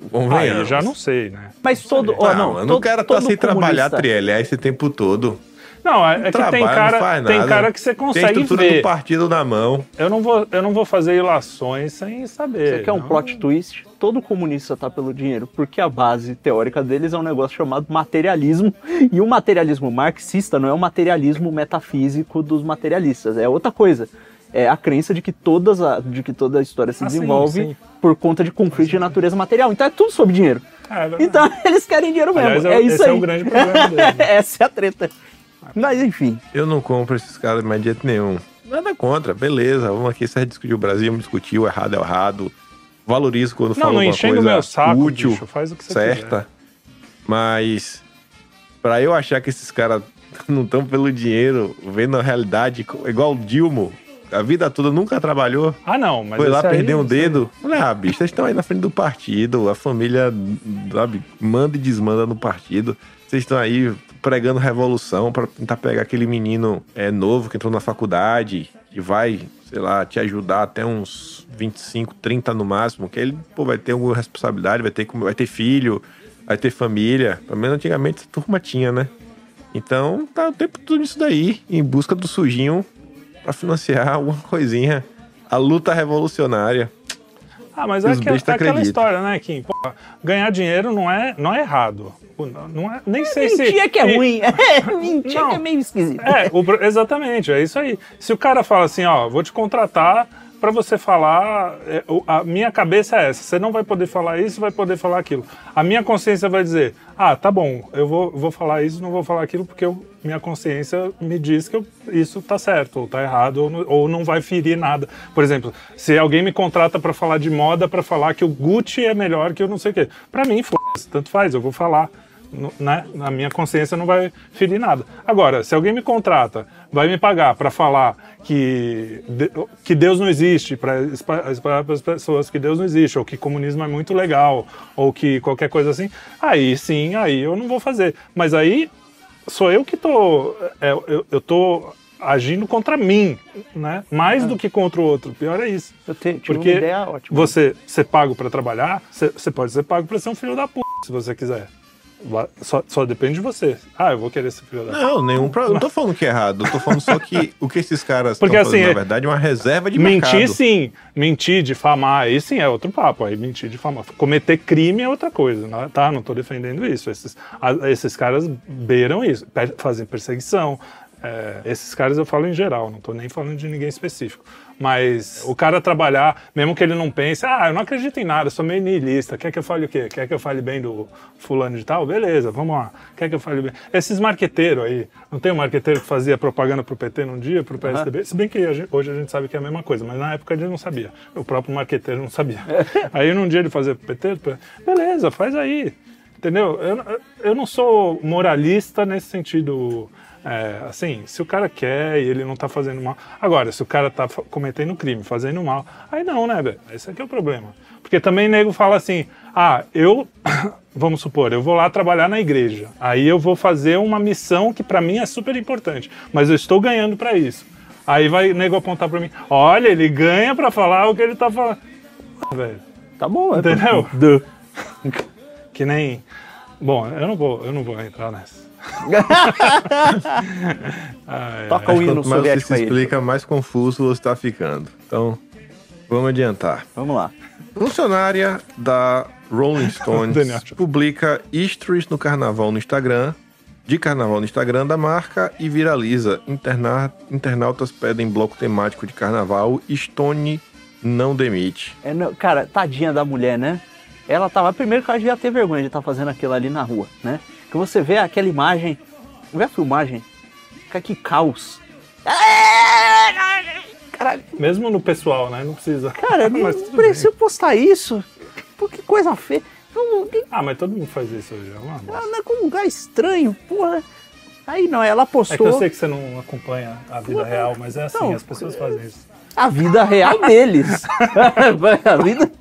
Aí Convenhamos. já não sei, né? Mas todo. ó, Não, não, mano, todo, o cara tá sem trabalhar comunista- trielé esse tempo todo. Não, é, é que Trabalha, tem não cara, tem cara que você Tem consegue estrutura ver. do partido na mão. Eu não vou, eu não vou fazer ilações sem saber. Você quer um não- plot twist? Todo comunista tá pelo dinheiro, porque a base teórica deles é um negócio chamado materialismo. E o materialismo marxista não é o materialismo metafísico dos materialistas, é outra coisa. É a crença de que, todas a, de que toda a história se Ah, sim, desenvolve sim. por conta de conflito de natureza material. Então é tudo sobre dinheiro. É, é. Então eles querem dinheiro mesmo. Aliás, é isso esse aí. é o grande problema deles. né? Essa é a treta. Mas enfim. Eu não compro esses caras mais de jeito nenhum. Nada contra, beleza. Vamos aqui, gente discutir o Brasil, vamos discutir o errado é o errado. Valorizo quando Não, fala não alguma coisa meu saco, útil, bicho, faz o que você certa. Mas pra eu achar que esses caras não estão pelo dinheiro, vendo a realidade, igual o Dilmo, a vida toda nunca trabalhou, Ah, não, mas foi lá perder um dedo. Falei, ah, bicho, vocês estão aí na frente do partido, a família, sabe, manda e desmanda no partido. Vocês estão aí pregando revolução pra tentar pegar aquele menino é, novo que entrou na faculdade e vai, sei lá, te ajudar até uns 25, 30 no máximo, que ele pô, vai ter alguma responsabilidade, vai ter, vai ter filho, vai ter família. Pelo menos antigamente essa turma tinha, né? Então tá o tempo todo isso daí, em busca do sujinho pra financiar alguma coisinha. A luta revolucionária. Ah, mas é, aquela, é aquela história, né, Kim? Pô, ganhar dinheiro não é, não é errado. Não é, nem sei se. Mentir é que é ruim. É, mentir Não. que é meio esquisito. É, o exatamente, é isso aí. Se o cara fala assim, ó, vou te contratar pra você falar, é, a minha cabeça é essa, você não vai poder falar isso, vai poder falar aquilo. A minha consciência vai dizer, ah, tá bom, eu vou, vou falar isso, não vou falar aquilo, porque eu- minha consciência me diz que eu- isso tá certo, ou tá errado, ou não, ou não vai ferir nada. Por exemplo, se alguém me contrata pra falar de moda, pra falar que o Gucci é melhor que eu não sei o quê. Pra mim, foda-se, tanto faz, eu vou falar né? Na minha consciência não vai ferir nada. Agora, se alguém me contrata, vai me pagar para falar que, que Deus não existe, para espalhar para as pessoas que Deus não existe, ou que comunismo é muito legal, ou que qualquer coisa assim, aí sim, aí eu não vou fazer. Mas aí sou eu que tô, é, eu, eu tô agindo contra mim, né? Mais do que contra o outro. Pior é isso. Eu te- Porque ideia você ser pago pra trabalhar, você pode ser pago pra ser um filho da puta, se você quiser. Só, só depende de você. Ah, eu vou querer ser filho da. Não, nenhum problema. Não tô falando que é errado. Eu tô falando só que o que esses caras estão Porque, fazendo, assim, na é- verdade, é uma reserva de Mentir mercado. sim, mentir, difamar, aí sim é outro papo. Aí mentir, difamar. Cometer crime é outra coisa, né? tá? Não tô defendendo isso. Esses, a- esses caras beiram isso, fazem perseguição. É, esses caras eu falo em geral, não tô nem falando de ninguém específico. Mas o cara trabalhar, mesmo que ele não pense, ah, eu não acredito em nada, sou meio niilista, quer que eu fale o quê? Quer que eu fale bem do fulano de tal? Beleza, vamos lá. Quer que eu fale bem? Esses marqueteiros aí, não tem um marqueteiro que fazia propaganda pro PT num dia, pro PSDB? Se bem que a gente- hoje a gente sabe que é a mesma coisa, mas na época ele não sabia. O próprio marqueteiro não sabia. aí num dia ele fazia pro PT, beleza, faz aí. Entendeu? Eu, eu não sou moralista nesse sentido. É, assim, se o cara quer e ele não tá fazendo mal. Agora, se o cara tá cometendo crime, fazendo mal, aí não, né, velho? Esse aqui é o problema. Porque também nego fala assim: ah, eu, vamos supor, eu vou lá trabalhar na igreja. Aí eu vou fazer uma missão que pra mim é super importante, mas eu estou ganhando pra isso. Aí vai nego apontar pra mim: olha, ele ganha pra falar o que ele tá falando. Velho. Tá bom, é Entendeu? Que nem. Bom, eu não vou, eu não vou entrar nessa. Ai, Toca o hino soviético se aí. explica, mais confuso você tá ficando. Então, vamos adiantar. Vamos lá. Funcionária da Rolling Stones publica stories no carnaval no Instagram, de carnaval no Instagram da marca e viraliza. Interna- internautas pedem bloco temático de carnaval, Stone não demite. É, não, cara, tadinha da mulher, né? Ela tava. Primeiro que ela devia ter vergonha de estar fazendo aquilo ali na rua, né? Que você vê aquela imagem. Vê a filmagem. Cara, que caos. Caralho, Mesmo no pessoal, né? Não precisa. cara, não Mas tudo precisa postar isso. Pô, que coisa feia. Não, que- Ah, mas todo mundo faz isso hoje. É uma bosta. ela não é com um lugar estranho, porra. Aí não, ela É que eu postou sei que você não acompanha a vida real, mas é assim, Não, as pessoas fazem isso. a vida real deles. a vida,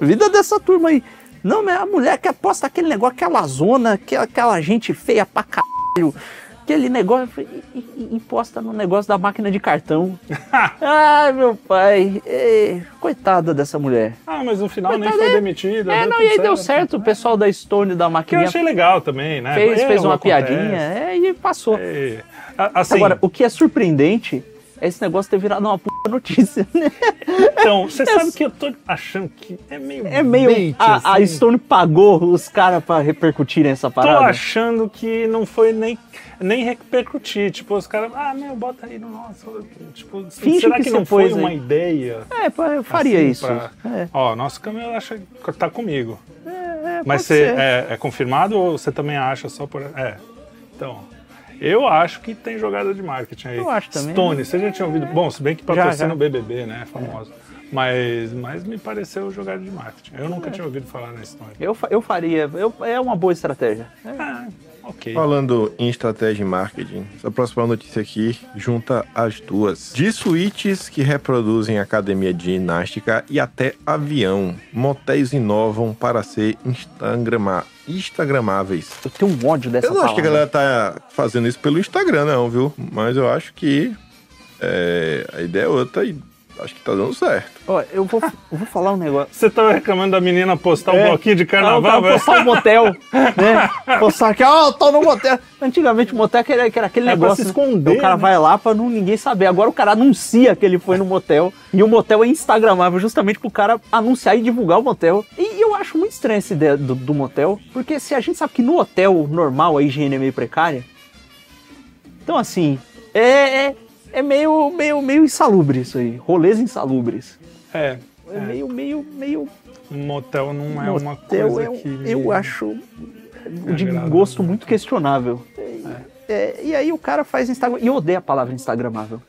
a vida dessa turma aí. Não, mas a mulher que posta aquele negócio, aquela zona, aquela, aquela gente feia pra caralho. Aquele negócio e, e- e posta no negócio da máquina de cartão. Ai, meu pai. Ê, coitada dessa mulher. Ah, mas no final nem Coitada, foi é- demitida. É, não, e aí deu certo. O pessoal da Stone da Que eu achei legal também, né? fez, fez Erro uma acontece. piadinha é, e passou. É, Assim, Agora, o que é surpreendente é esse negócio ter virado uma puta notícia, né? então, você sabe que eu tô achando que é meio. É meio. bait, a, a assim. Stone pagou os caras pra repercutirem essa Tô parada. achando que não foi nem, nem repercutir. Tipo, os caras, ah, meu, bota aí no nosso. Tipo, Finge será que que, não foi aí. uma ideia? É, eu faria assim, isso. pra- É, Ó, nosso câmera acha que tá comigo. é, Mas pode você é, é confirmado ou você também acha só por. É. Então. Eu acho que tem jogada de marketing aí. Eu acho também. Stone, você já tinha ouvido. Bom, se bem que patrocina o BBB, né? É famoso. Mas, mas me pareceu jogada de marketing. Eu nunca tinha ouvido falar na Stone. Eu, eu faria. Eu, é uma boa estratégia. É. Ah, ok. Falando em estratégia e marketing, essa próxima notícia aqui junta as duas. De suítes que reproduzem academia de ginástica e até avião. Motéis inovam para ser instagrama, instagramáveis. Eu tenho um ódio dessa Eu não acho que a palavra. galera tá fazendo isso pelo Instagram, não, viu? Mas eu acho que é, a ideia é outra e acho que tá dando certo. Ó, eu, vou, eu vou falar um negócio. Você tava reclamando da menina postar um É. bloquinho de Não, carnaval, cara, velho? postar um motel, né? Postar aqui, ó, tô no motel. Antigamente o motel era, era aquele É pra negócio. se esconder, O cara né? vai lá pra não, ninguém saber. Agora o cara anuncia que ele foi no motel. E o motel é instagramável justamente pro cara anunciar e divulgar o motel. E eu acho muito estranha essa ideia do, do motel. Porque se a gente sabe que no hotel normal a higiene é meio precária. Então assim, é, é, é meio, meio, meio insalubre isso aí. Rolês insalubres. É. É, meio, meio, meio Um motel não é uma Motel coisa eu, que. me- eu acho de agrada, gosto muito questionável. É, e aí o cara faz Instagram. E eu odeio a palavra Instagramável.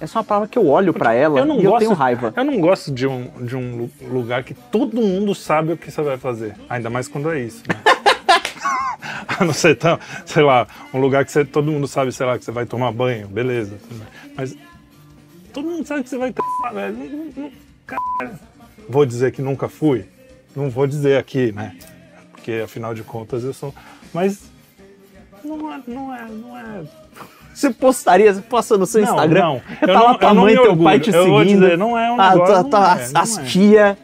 Essa é uma palavra que eu olho pra ela Eu não e gosto, eu tenho raiva. Eu não gosto de um, de um lu- lugar que todo mundo sabe o que você vai fazer. Ainda mais quando é isso, né? A não ser, tão, sei lá, um lugar que você, todo mundo sabe, sei lá, que você vai tomar banho, beleza. Mas todo mundo sabe que você vai ter. velho. Vou dizer que nunca fui? Não vou dizer aqui, né? Porque afinal de contas eu sou. Mas não é. Não é, não é Você postaria, você posta no seu Não, Instagram. não. Eu tá não- lá tua mãe teu pai orgulho. te Eu seguindo. dizer, não é um Ah, negócio, tá- não tá- é, as, as é. tia,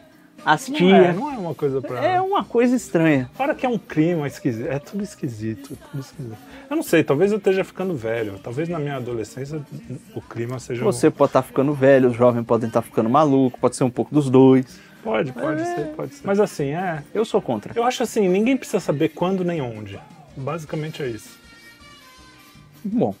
as Não é, não é uma coisa pra. É uma coisa estranha. Fora que é um clima esquisito. É tudo esquisito, tudo esquisito. Eu não sei, talvez eu esteja ficando velho. Talvez na minha adolescência o clima seja. um- Você pode estar ficando velho, os jovens podem estar ficando maluco, pode ser um pouco dos dois. Pode, pode É. ser, pode ser. Mas assim, é. Eu sou contra. Eu acho assim, ninguém precisa saber quando nem onde. Basicamente é isso. Bom,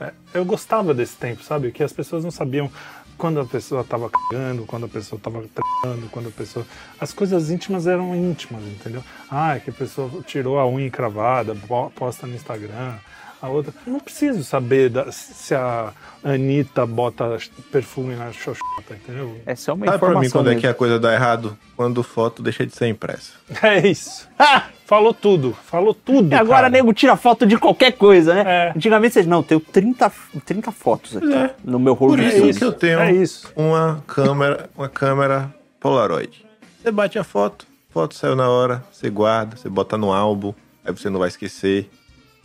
É, eu gostava desse tempo, sabe? Que as pessoas não sabiam quando a pessoa tava cagando, quando a pessoa tava treinando, quando a pessoa. As coisas íntimas eram íntimas, entendeu? Ah, é que a pessoa tirou a unha encravada, po- posta no Instagram. A outra. Eu não preciso saber da- se a Anitta bota perfume na xoxota, entendeu? essa é uma Sabe pra informação mim quando é mesmo. que a coisa dá errado? Quando foto deixa de ser impressa. É isso. Falou tudo, falou tudo. E agora cara. nego tira foto de qualquer coisa, né? É. Antigamente vocês, não, eu tenho 30, 30 fotos aqui É. no meu rolo Por de isso que eu tenho É isso. uma câmera, uma câmera Polaroid. Você bate a foto, foto saiu na hora, você guarda, você bota no álbum, aí você não vai esquecer.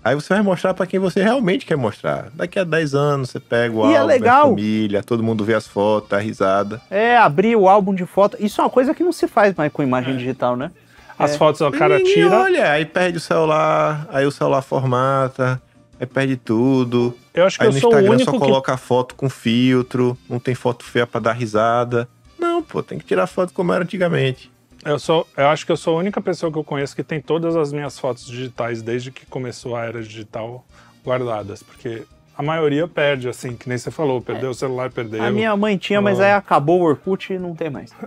Aí você vai mostrar pra quem você realmente quer mostrar. Daqui a 10 anos você pega o E é álbum, legal. a família, todo mundo vê as fotos, a risada. É, abrir o álbum de foto. Isso é uma coisa que não se faz mais com imagem digital, né? As fotos o cara Ninguém tira. olha, aí perde o celular, aí o celular formata, aí perde tudo. Eu acho que Aí eu no sou o Instagram único só que coloca a foto com filtro, não tem foto feia pra dar risada. Não, pô, tem que tirar foto como era antigamente. Eu, sou, eu acho que eu sou a única pessoa que eu conheço que tem todas as minhas fotos digitais desde que começou a era digital guardadas, porque a maioria perde, assim, que nem você falou, perdeu o celular, perdeu. A minha mãe tinha, mas Oh. aí acabou o Orkut e não tem mais.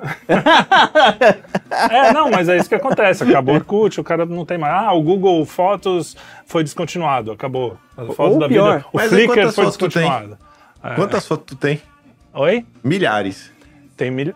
É, não, mas é isso que acontece. Acabou o Orkut, o cara não tem mais. Ah, o Google Fotos foi descontinuado, acabou. A foto Ou da pior. vida. O Mas Flickr foi fotos tu tem? descontinuado. É. Quantas fotos tu tem? Oi? Milhares. Tem mil...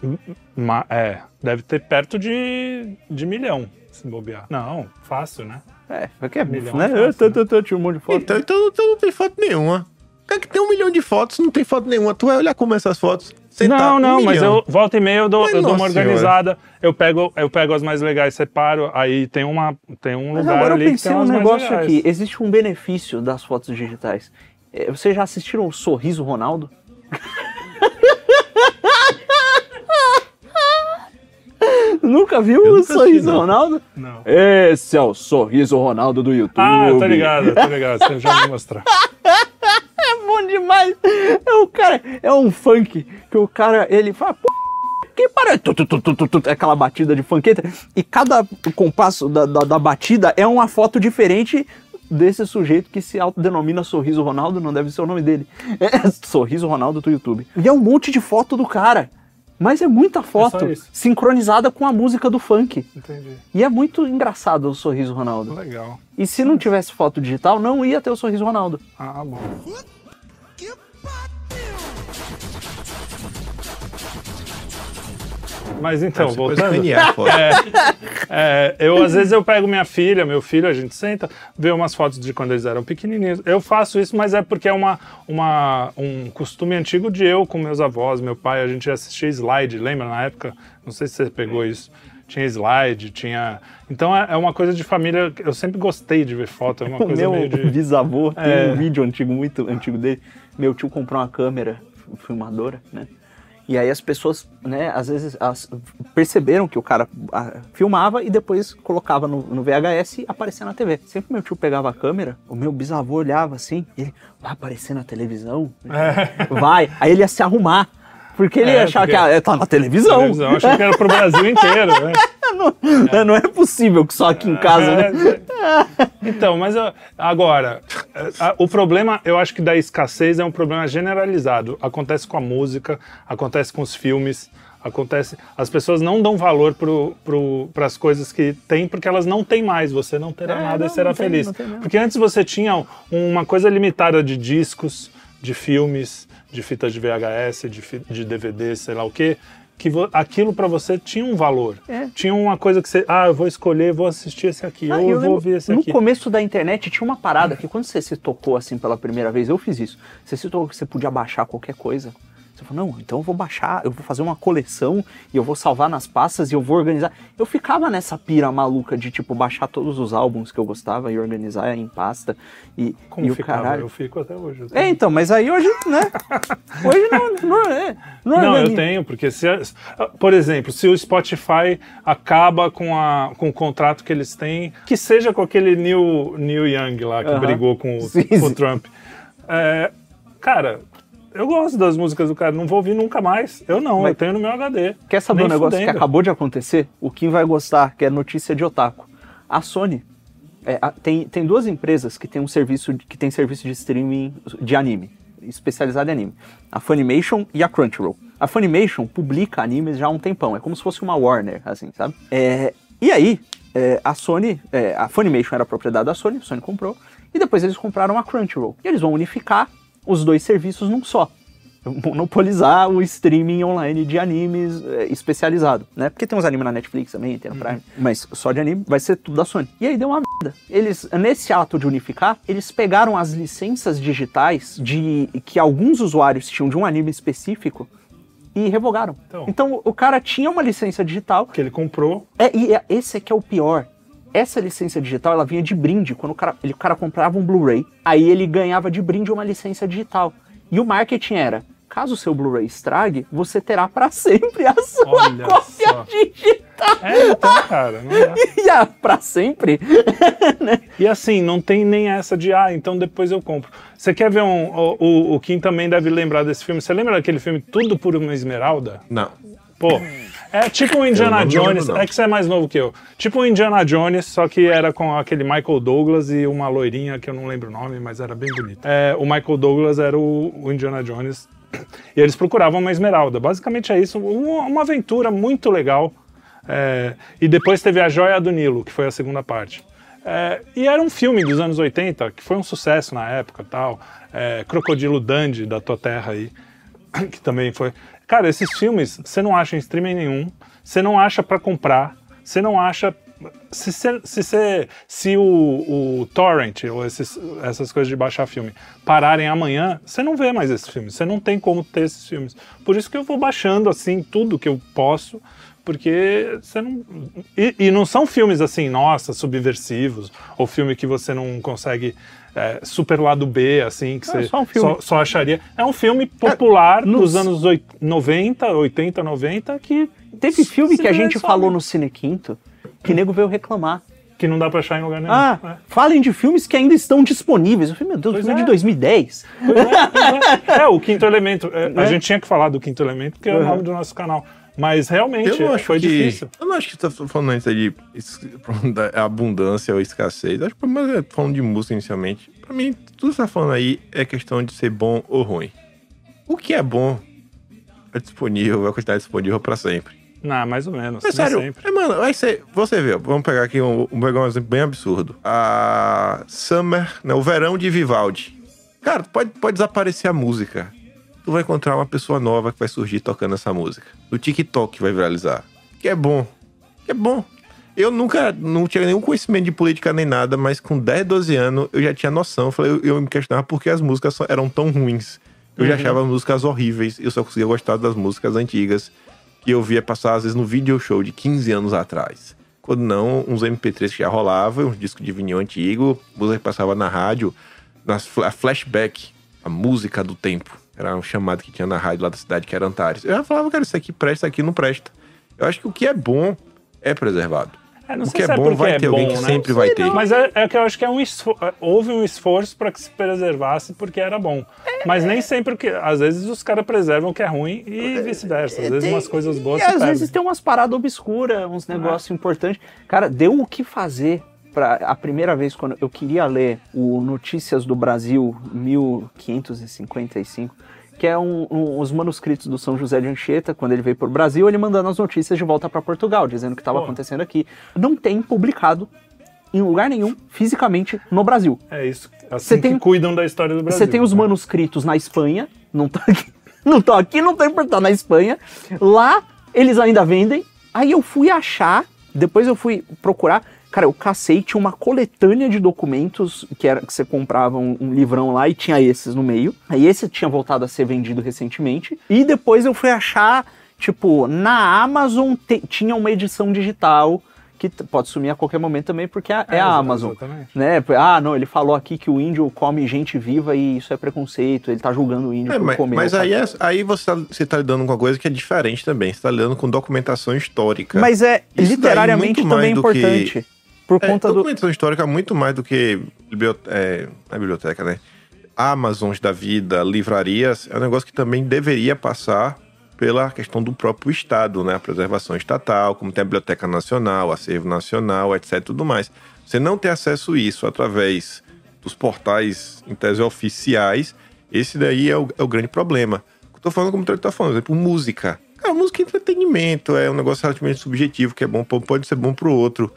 ma- É, deve ter perto de, de milhão, se bobear. Não, fácil, né? É, porque é Milhão né? fácil, Eu, tô- tô- tô- tinha um monte de foto. Então, então, então não tem foto nenhuma. O cara que tem um milhão de fotos, não tem foto nenhuma. Tu vai olhar como essas fotos. Você tá não, um não, mas milhão. eu volta e meia eu dou, Mas eu dou uma organizada. Eu pego, eu pego as mais legais, separo, aí tem, uma, tem um Mas lugar agora eu ali que pensei tem um negócio aqui. Existe um benefício das fotos digitais. É, Vocês já assistiram o Sorriso Ronaldo? Nunca viu o Sorriso não. Ronaldo? Não. Esse é o Sorriso Ronaldo do YouTube. Ah, tá ligado, tá ligado. Você já me mostrar. É bom demais. É o cara, é um funk que o cara, ele fala, pô, que para tu, tu, tu, tu, tu, tu, aquela batida de funketa e cada compasso da, da, da batida é uma foto diferente desse sujeito que se autodenomina Sorriso Ronaldo, não deve ser o nome dele. É Sorriso Ronaldo do YouTube. E é um monte de foto do cara. Mas é muita foto isso. sincronizada com a música do funk. Entendi. E é muito engraçado o Sorriso Ronaldo. Legal. E se não tivesse foto digital, não ia ter o Sorriso Ronaldo. Ah, bom. Mas então, pôs voltando. PNA, foto. É, eu, às vezes, eu pego minha filha, meu filho, a gente senta, vê umas fotos de quando eles eram pequenininhos. Eu faço isso, mas é porque é uma, uma, um costume antigo de eu com meus avós, meu pai, a gente assistia slide, lembra na época? Não sei se você pegou isso. Tinha slide, tinha. Então é, é uma coisa de família. Eu sempre gostei de ver foto, é uma O coisa meu meio de. bisavô tem É. um vídeo antigo, muito antigo dele. Meu tio comprou uma câmera filmadora, né? E aí as pessoas, né, às vezes perceberam que o cara ah, filmava e depois colocava no, no VHS e aparecia na TV. Sempre meu tio pegava a câmera, o meu bisavô olhava assim, e ele vai aparecer na televisão? Vai. Aí ele ia se arrumar. Porque ele É, achava porque- que ah, tá na televisão. televisão. Eu achei que era pro Brasil inteiro, né? não, não é possível que só aqui em casa, né? É, Então, mas eu- agora, é, o problema, eu acho que da escassez é um problema generalizado. Acontece com a música, acontece com os filmes, acontece. As pessoas não dão valor para as coisas que tem porque elas não têm mais. Você não terá É, nada não, e será tem, feliz. porque antes você tinha uma coisa limitada de discos, de filmes, de fitas de VHS, de, fi- de DVD, sei lá o quê. Que aquilo para você tinha um valor. É. Tinha uma coisa que você. Ah, eu vou escolher, vou assistir esse aqui, Ah, ou eu eu vou ouvir esse no aqui. começo da internet tinha uma parada que quando você se tocou assim pela primeira vez, eu fiz isso. Você se tocou que você podia baixar qualquer coisa. Você falou, não, então eu vou baixar, eu vou fazer uma coleção e eu vou salvar nas pastas e eu vou organizar. Eu ficava nessa pira maluca de, tipo, baixar todos os álbuns que eu gostava e organizar em pasta. E, Como e o ficava? caralho. Eu fico até hoje. É, então, mas aí hoje, né? Hoje não, não é. Não, Não, é eu tenho, porque se, por exemplo, se o Spotify acaba com, a, com o contrato que eles têm, que seja com aquele Neil, Neil Young lá que Aham. brigou com, o- com o. Trump. É, cara, eu gosto das músicas do cara, não vou ouvir nunca mais. Eu não, Mas- eu tenho no meu HD. Quer saber um negócio fudendo. que acabou de acontecer? O Kim vai gostar, que é notícia de otaku. A Sony é, a- tem, tem duas empresas que tem um serviço de- que tem serviço de streaming de anime, especializado em anime. A Funimation e a Crunchyroll. A Funimation publica animes já há um tempão, é como se fosse uma Warner, assim, sabe? É, e aí, é, a Sony, é, a Funimation era propriedade da Sony, a Sony comprou, e depois eles compraram a Crunchyroll. E eles vão unificar os dois serviços num só monopolizar o streaming online de animes é, especializado, né? Porque tem uns animes na Netflix também, tem no Prime, mas só de anime vai ser tudo da Sony. E aí deu uma merda. Eles, nesse ato de unificar, eles pegaram as licenças digitais de que alguns usuários tinham de um anime específico e revogaram. Então. Então, o cara tinha uma licença digital Que ele comprou. é, e é- esse é que é o pior. Essa licença digital, ela vinha de brinde. Quando o cara, ele, o cara comprava um Blu-ray, aí ele ganhava de brinde uma licença digital. E o marketing era, caso o seu Blu-ray estrague, você terá para sempre a sua Olha cópia só. digital. É, então, cara, não dá. E a pra sempre? E assim, não tem nem essa de, ah, então depois eu compro. Você quer ver um. O, o, o Kim também deve lembrar desse filme. Você lembra daquele filme Tudo por uma Esmeralda? Não. Pô, é tipo um Indiana não Jones, não. é que você é mais novo que eu. Tipo um Indiana Jones, só que era com aquele Michael Douglas e uma loirinha que eu não lembro o nome, mas era bem bonito. É, o Michael Douglas era o, o Indiana Jones e eles procuravam uma esmeralda. Basicamente é isso, uma, uma aventura muito legal. É, e depois teve A Joia do Nilo, que foi a segunda parte. É, e era um filme dos anos 80, que foi um sucesso na época tal. É, Crocodilo Dandy, da tua terra aí, que também foi. Cara, esses filmes você não acha em streaming nenhum, você não acha pra comprar, você não acha. Se, se, se, se, se o, o Torrent ou esses, essas coisas de baixar filme pararem amanhã, você não vê mais esses filmes, você não tem como ter esses filmes. Por isso que eu vou baixando assim tudo que eu posso, porque você não. E, e não são filmes assim, nossa, subversivos, ou filme que você não consegue. É, super lado B, assim, que é você só um só, só acharia. É um filme popular nos- dos anos oit- 90, 80, 90, que, Teve filme que a gente só falou no- Cine Quinto que nego veio reclamar. que não dá pra achar em lugar nenhum. Ah, É. falem de filmes que ainda estão disponíveis. Eu falei, meu Deus, o Pois filme é é. de 2010. Pois é, é. É, o quinto elemento. É, A Né? gente tinha que falar do quinto elemento, porque é o Uhum. nome do nosso canal. Mas realmente Eu não acho foi que. difícil. Eu não acho que você tá falando antes aí de abundância ou escassez. Acho que mas é falando de música inicialmente. Pra mim, tudo que você tá falando aí é questão de ser bom ou ruim. O que é bom é disponível, vai continuar disponível pra sempre. Não, mais ou menos. Mas sério, sempre. é, mano, vai ser. Você vê, vamos pegar aqui um, um, pegar um exemplo bem absurdo. A Summer, né, o verão de Vivaldi. Cara, pode, pode desaparecer a música. Tu vai encontrar uma pessoa nova que vai surgir tocando essa música. No TikTok vai viralizar. Que é bom. Que é bom. Eu nunca não tinha nenhum conhecimento de política nem nada, mas com 10, 12 anos eu já tinha noção. Eu, falei, eu, me questionava por que as músicas eram tão ruins. Eu já achava as músicas horríveis. Eu só conseguia gostar das músicas antigas que eu via passar às vezes no video show de 15 anos atrás. Quando não, uns MP3 que já rolavam, uns discos de vinil antigo, música que passava na rádio, nas a flashback, a música do tempo. Era um chamado que tinha na rádio lá da cidade, que era Antares. Eu já falava, cara, isso aqui presta, isso aqui não presta. Eu acho que o que é bom é preservado. É, não o sei que é é bom vai é ter alguém bom, que né? sempre vai ter. Mas é, é que eu acho que é um é, houve um esforço para que se preservasse porque era bom. Mas nem sempre que. Às vezes os caras preservam o que é ruim e vice-versa. Às vezes Tem- umas coisas boas E se às vezes perdem. tem umas paradas obscuras, uns negócios importantes. Cara, deu o que fazer a primeira vez quando eu queria ler o Notícias do Brasil 1555, que é um, um- os manuscritos do São José de Anchieta, quando ele veio para o Brasil, ele mandando as notícias de volta para Portugal, dizendo o que estava acontecendo aqui. Não tem publicado em lugar nenhum, fisicamente, no Brasil. É isso. Assim Você que tem- cuidam da história do Brasil. Você tem os né? manuscritos na Espanha, não tá aqui, não tá aqui, não tá importado na Espanha. Lá eles ainda vendem. Aí eu fui achar, depois eu fui procurar. Cara, eu cacei, tinha uma coletânea de documentos que era que você comprava um, um livrão lá e tinha esses no meio. Aí esse tinha voltado a ser vendido recentemente. E depois eu fui achar, tipo, na Amazon te- tinha uma edição digital que pode sumir a qualquer momento também, porque é, é É, a Amazon exatamente. né? Ah, não, ele falou aqui que o índio come gente viva e isso é preconceito, ele tá julgando o índio É, por mas comer. mas aí, é- aí você, tá, você tá lidando com uma coisa que é diferente também. Você tá lidando com documentação histórica. Mas é Isso daí literariamente muito mais também do importante. Por É, conta do. documentação histórica é muito mais do que bibliote- é, é biblioteca, né? Amazons da vida, livrarias, é um negócio que também deveria passar pela questão do próprio Estado, né? A preservação estatal, como tem a Biblioteca Nacional, Acervo Nacional, etc. tudo mais. Você não ter acesso a isso através dos portais, em tese, oficiais, esse daí é o, é o grande problema. Eu tô falando como o tá falando, por exemplo, música. Cara, música é entretenimento, é um negócio relativamente subjetivo, que é bom, pode ser bom pro outro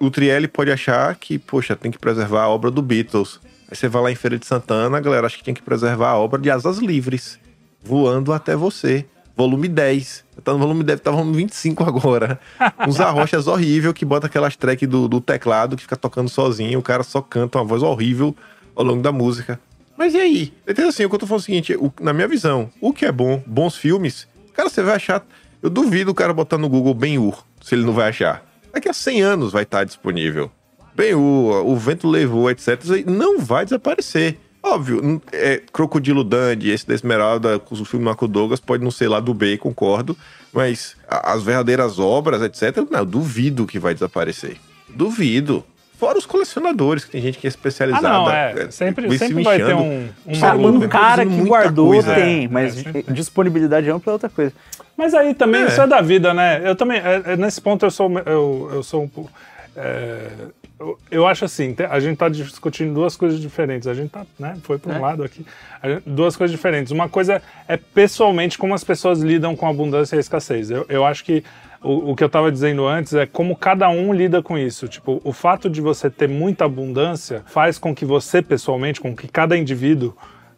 o- Trielli pode achar que, poxa, tem que preservar a obra do Beatles. Aí você vai lá em Feira de Santana, a galera acha que tinha que preservar a obra de Asas Livres, voando até você. Volume 10. Tá no volume 10, tá no volume 25 agora. Uns arrochas horrível que bota aquelas tracks do, do teclado que fica tocando sozinho, o cara só canta uma voz horrível ao longo da música. Mas e aí? Então, assim, o que eu tô falando é o seguinte, o- na minha visão, o que é bom, bons filmes, cara, você vai achar. Eu duvido o cara botar no Google Ben-Hur, se ele não vai achar. Daqui a 100 anos vai estar disponível. Ben-Hur, o vento levou, etc. Não vai desaparecer. Óbvio, é, Crocodilo Dandy, esse da Esmeralda, o filme Marco Douglas, pode não ser lá do B, concordo, mas as verdadeiras obras, etc., não, duvido que vai desaparecer. Duvido. Fora os colecionadores, que tem gente que é Ah, especializada. não, é. Sempre, se sempre vai ter um, um Sabe, um cara que guardou coisa. tem, É, mas é, disponibilidade ampla é outra coisa. Mas aí também É. isso é da vida, né? Eu também, é, é, nesse ponto eu sou, eu, eu sou um pouco. é, eu, eu acho assim, a gente tá discutindo duas coisas diferentes. A gente tá, né? Foi para um É. lado aqui. Gente- duas coisas diferentes. Uma coisa é pessoalmente como as pessoas lidam com a abundância e a escassez. Eu, eu acho que o, o que eu estava dizendo antes é como cada um lida com isso. Tipo, o fato de você ter muita abundância faz com que você, pessoalmente, com que cada indivíduo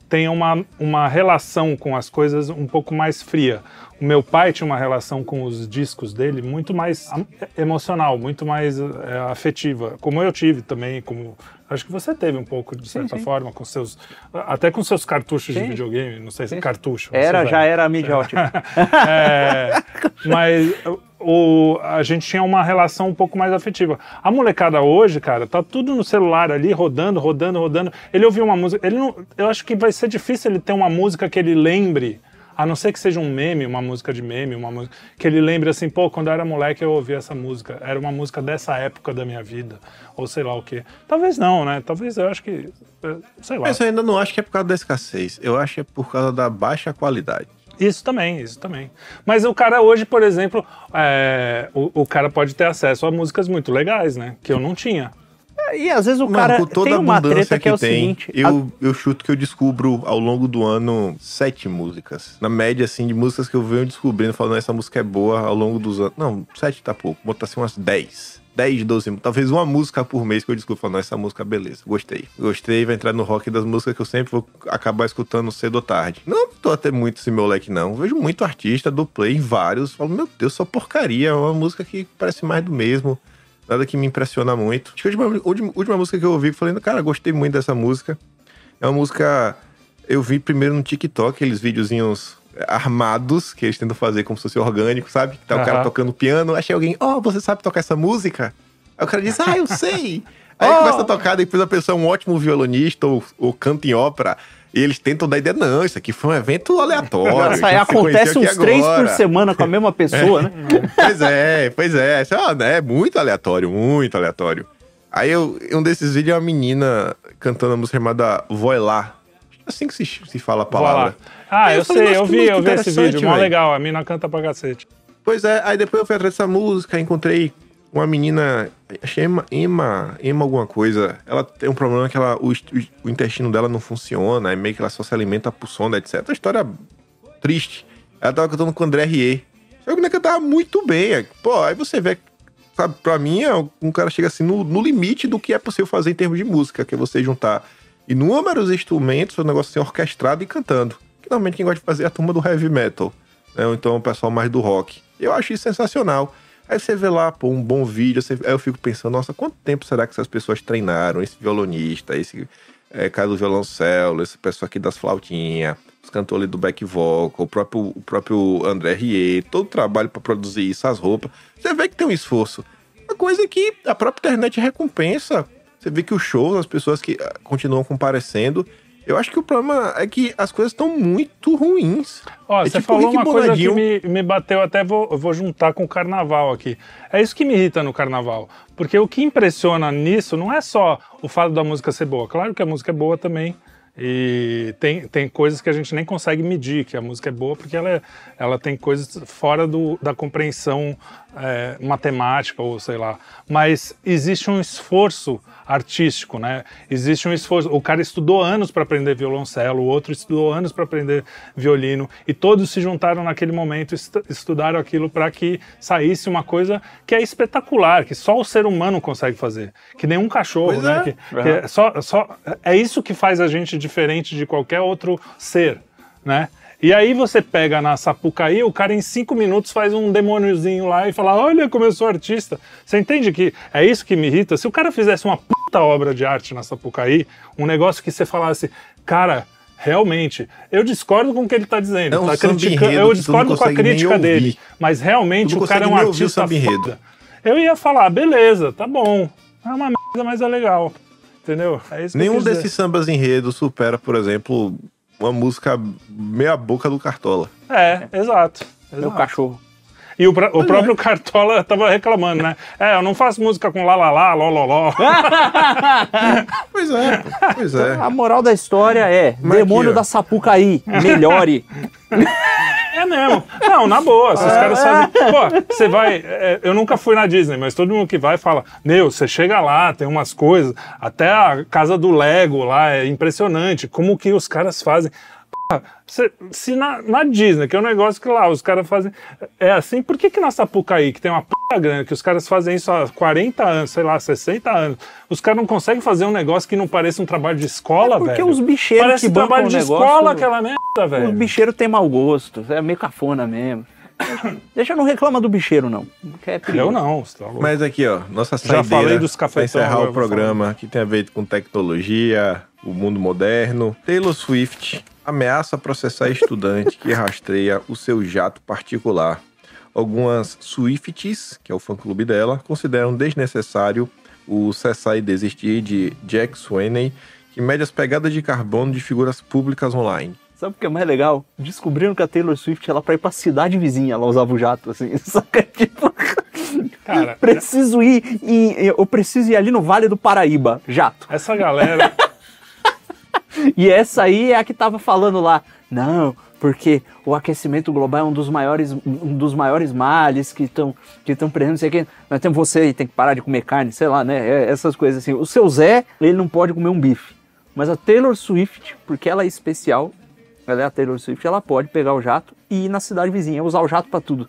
tenha uma, uma relação com as coisas um pouco mais fria. O meu pai tinha uma relação com os discos dele muito mais emocional, muito mais eh, afetiva, como eu tive também, como acho que você teve um pouco de certa sim. forma com seus até com seus cartuchos de Sim. videogame, não sei se Sim. cartucho. Era, já era ótica. É, mas o, a gente tinha uma relação um pouco mais afetiva. A molecada hoje, cara, tá tudo no celular ali, rodando, rodando, rodando. Ele ouviu uma música. Ele não, eu acho que vai ser difícil ele ter uma música que ele lembre. A não ser que seja um meme, uma música de meme, uma música que ele lembre assim, pô, quando eu era moleque eu ouvia essa música. Era uma música dessa época da minha vida. Ou sei lá o quê. Talvez não, né? Talvez eu acho que. eh, Sei lá. Mas eu ainda não acho que é por causa da escassez. Eu acho que é por causa da baixa qualidade. Isso também, isso também. Mas o cara hoje, por exemplo, é, o, o cara pode ter acesso a músicas muito legais, né? Que eu não tinha. E às vezes o Mano, cara com toda tem a uma treta que, é o tem, seguinte. eu, eu chuto que eu descubro ao longo do ano sete músicas. Na média, assim, de músicas que eu venho descobrindo, falando, essa música é boa ao longo dos anos. Não, sete tá pouco. Botar assim umas dez. 10, 12, talvez uma música por mês que eu descubro, falando, essa música, beleza, gostei. Gostei, vai entrar no rock das músicas que eu sempre vou acabar escutando cedo ou tarde. Não tô até muito esse meu leque, não. Vejo muito artista do play, vários, falo, meu Deus, só porcaria, é uma música que parece mais do mesmo. Nada que me impressiona muito. Acho que a última, última, última música que eu ouvi, falei, cara, gostei muito dessa música. É uma música. Eu vi primeiro no TikTok, aqueles videozinhos armados que eles tentam fazer como se fosse orgânico, sabe? Que tá o cara tocando piano. Achei alguém, ó, você sabe tocar essa música? Aí o cara diz, ah, eu sei. Aí Oh. começa a tocar, depois a pessoa é um ótimo violonista ou, ou canta em ópera. E eles tentam dar ideia, não, isso aqui foi um evento aleatório. Nossa, aí acontece uns três por agora." semana com a mesma pessoa, né? Pois é, pois é. É, né, muito aleatório, muito aleatório. Aí eu, um desses vídeos é uma menina cantando a música chamada Voi Lá. Assim que se, se fala a palavra. Ah, eu, eu falei, sei, eu vi, eu vi esse vídeo, mó legal, a mina canta pra cacete. Pois é, aí depois eu fui atrás dessa música, encontrei uma menina, achei Emma, Emma, alguma coisa. Ela tem um problema que ela, o, o intestino dela não funciona, aí meio que ela só se alimenta por sonda, etc. Uma história triste. Ela tava cantando com o André Rie. Só que a menina cantava muito bem. Pô, aí você vê, sabe, pra mim, é um cara chega assim no, no limite do que é possível fazer em termos de música, que é você juntar inúmeros instrumentos, um negócio assim orquestrado e cantando. Que normalmente quem gosta de fazer é a turma do heavy metal, né? Ou então o pessoal mais do rock. Eu acho isso sensacional. Aí você vê lá, pô, um bom vídeo, você- aí eu fico pensando, nossa, quanto tempo será que essas pessoas treinaram? Esse violonista, esse é, cara do violoncelo, esse pessoal aqui das flautinhas, os cantores do back vocal, o próprio, o próprio André Rie, todo o trabalho para produzir isso, as roupas. Você vê que tem um esforço. Uma coisa que a própria internet recompensa. Você vê que os shows, as pessoas que ah, continuam comparecendo. Eu acho que o problema é que as coisas estão muito ruins. Ó, É você tipo falou uma coisa que me, me bateu, até vou, vou juntar com o carnaval aqui. É isso que me irrita no carnaval. Porque o que impressiona nisso não é só o fato da música ser boa. Claro que a música é boa também. E tem, tem coisas que a gente nem consegue medir, que a música é boa, porque ela, é- ela tem coisas fora do, da compreensão é, matemática, ou sei lá. Mas existe um esforço artístico, né? Existe um esforço. O cara estudou anos para aprender violoncelo, o outro estudou anos para aprender violino, e todos se juntaram naquele momento, estu- estudaram aquilo para que saísse uma coisa que é espetacular, que só o ser humano consegue fazer, que nenhum cachorro, Pois né? é. Que- que é, só, só, é isso que faz a gente diferente de qualquer outro ser, né? E aí você pega na Sapucaí, o cara em cinco minutos faz um demôniozinho lá e fala, olha como eu sou artista. Você entende que é isso que me irrita? Se o cara fizesse uma puta obra de arte na Sapucaí, um negócio que você falasse, cara, realmente, eu discordo com o que ele tá dizendo, É um tá samba critica- enredo que eu discordo com a crítica dele, mas realmente o cara é um artista foda. Eu ia falar, beleza, tá bom, é uma merda, mas é legal. Entendeu? É Nenhum desses sambas enredo supera, por exemplo, uma música meia boca do Cartola. É, exato. Meu exato. cachorro. E o, o próprio Cartola tava reclamando, né? É, eu não faço música com lá, lá, lá, ló, ló, ló. Pois é, pois é. A moral da história é: Mas demônio aqui, da Sapucaí, melhore. É mesmo. Não, na boa, se os caras fazem. Pô, você vai. é, eu nunca fui na Disney, mas todo mundo que vai fala: Meu, você chega lá, tem umas coisas. Até a casa do Lego lá é impressionante. Como que os caras fazem. Cê- se na, na Disney, que é um negócio que lá os caras fazem. É assim, por que, que na Sapucaí, que tem uma p grana, que os caras fazem isso há 40 anos, sei lá, 60 anos, os caras não conseguem fazer um negócio que não pareça um trabalho de escola, É porque velho? os bicheiros Parece que trabalho de negócio- escola, aquela merda, velho. Os bicheiros têm mau gosto, é meio cafona mesmo. Deixa, não reclama do bicheiro, não. Que é. Eu não, tá. Mas aqui, ó, nossa Já saideira falei dos cafetão, encerrar o eu programa que tem a ver com tecnologia, o mundo moderno. Taylor Swift ameaça processar estudante que rastreia o seu jato particular. Algumas Swifties, que é o fã-clube dela, consideram desnecessário o cessar e desistir de Jack Sweeney, que mede as pegadas de carbono de figuras públicas online. Sabe o que é mais legal? Descobriram que a Taylor Swift, ela pra ir pra cidade vizinha, ela usava o jato, assim. Saca? Tipo, Cara, preciso ir, em- eu preciso ir ali no Vale do Paraíba, jato. essa galera. E essa aí é a que tava falando lá. Não, porque o aquecimento global é um dos maiores, um dos maiores males que estão que estão prendendo, não sei quê. Nós temos você e tem que parar de comer carne, sei lá, né? É, essas coisas assim. O seu Zé, ele não pode comer um bife. Mas a Taylor Swift, porque ela é especial, ela é a Taylor Swift, ela pode pegar o jato e ir na cidade vizinha, usar o jato pra tudo.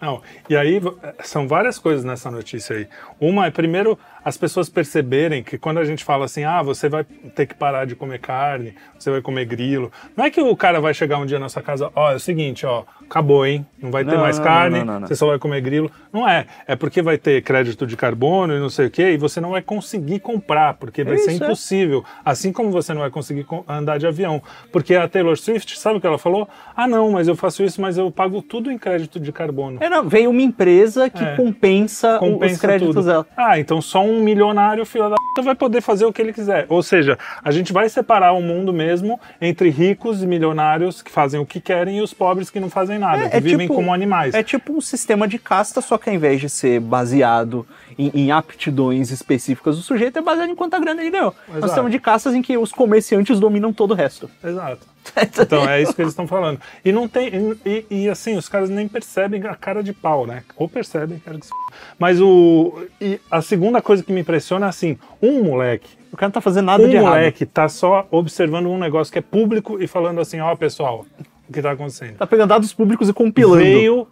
Não, e aí são várias coisas nessa notícia aí. Uma é, primeiro, as pessoas perceberem que quando a gente fala assim, ah, você vai ter que parar de comer carne, você vai comer grilo. Não é que o cara vai chegar um dia na sua casa, ó, é o seguinte, ó, acabou, hein? Não vai ter Não, mais não, carne, não, você só vai comer grilo. Não é. É porque vai ter crédito de carbono e não sei o quê, e você não vai conseguir comprar, porque vai ser Isso, é. impossível. Assim como você não vai conseguir co- andar de avião. Porque a Taylor Swift, sabe o que ela falou? Ah, não, mas eu faço isso, mas eu pago tudo em crédito de carbono. É, não, vem uma empresa que É. compensa, compensa os créditos tudo. dela. Ah, então só um milionário filho da puta vai poder fazer o que ele quiser. Ou seja, a gente vai separar o mundo mesmo entre ricos e milionários que fazem o que querem e os pobres que não fazem nada, que vivem como animais. É tipo um sistema de casta, só que ao invés de ser baseado em, em aptidões específicas do sujeito, é baseado em quanta grana ele ganhou. Um Exato. sistema de castas em que os comerciantes dominam todo o resto. Exato. Então é isso que eles estão falando. E não tem. E, e, assim, os caras nem percebem a cara de pau, né? Ou percebem, quero que se Mas o. E a segunda coisa que me impressiona é assim: um moleque O cara não tá fazendo nada um de errado. moleque tá só observando um negócio que é público e falando assim, ó, pessoal, o que tá acontecendo? Tá pegando dados públicos e compilando. Veio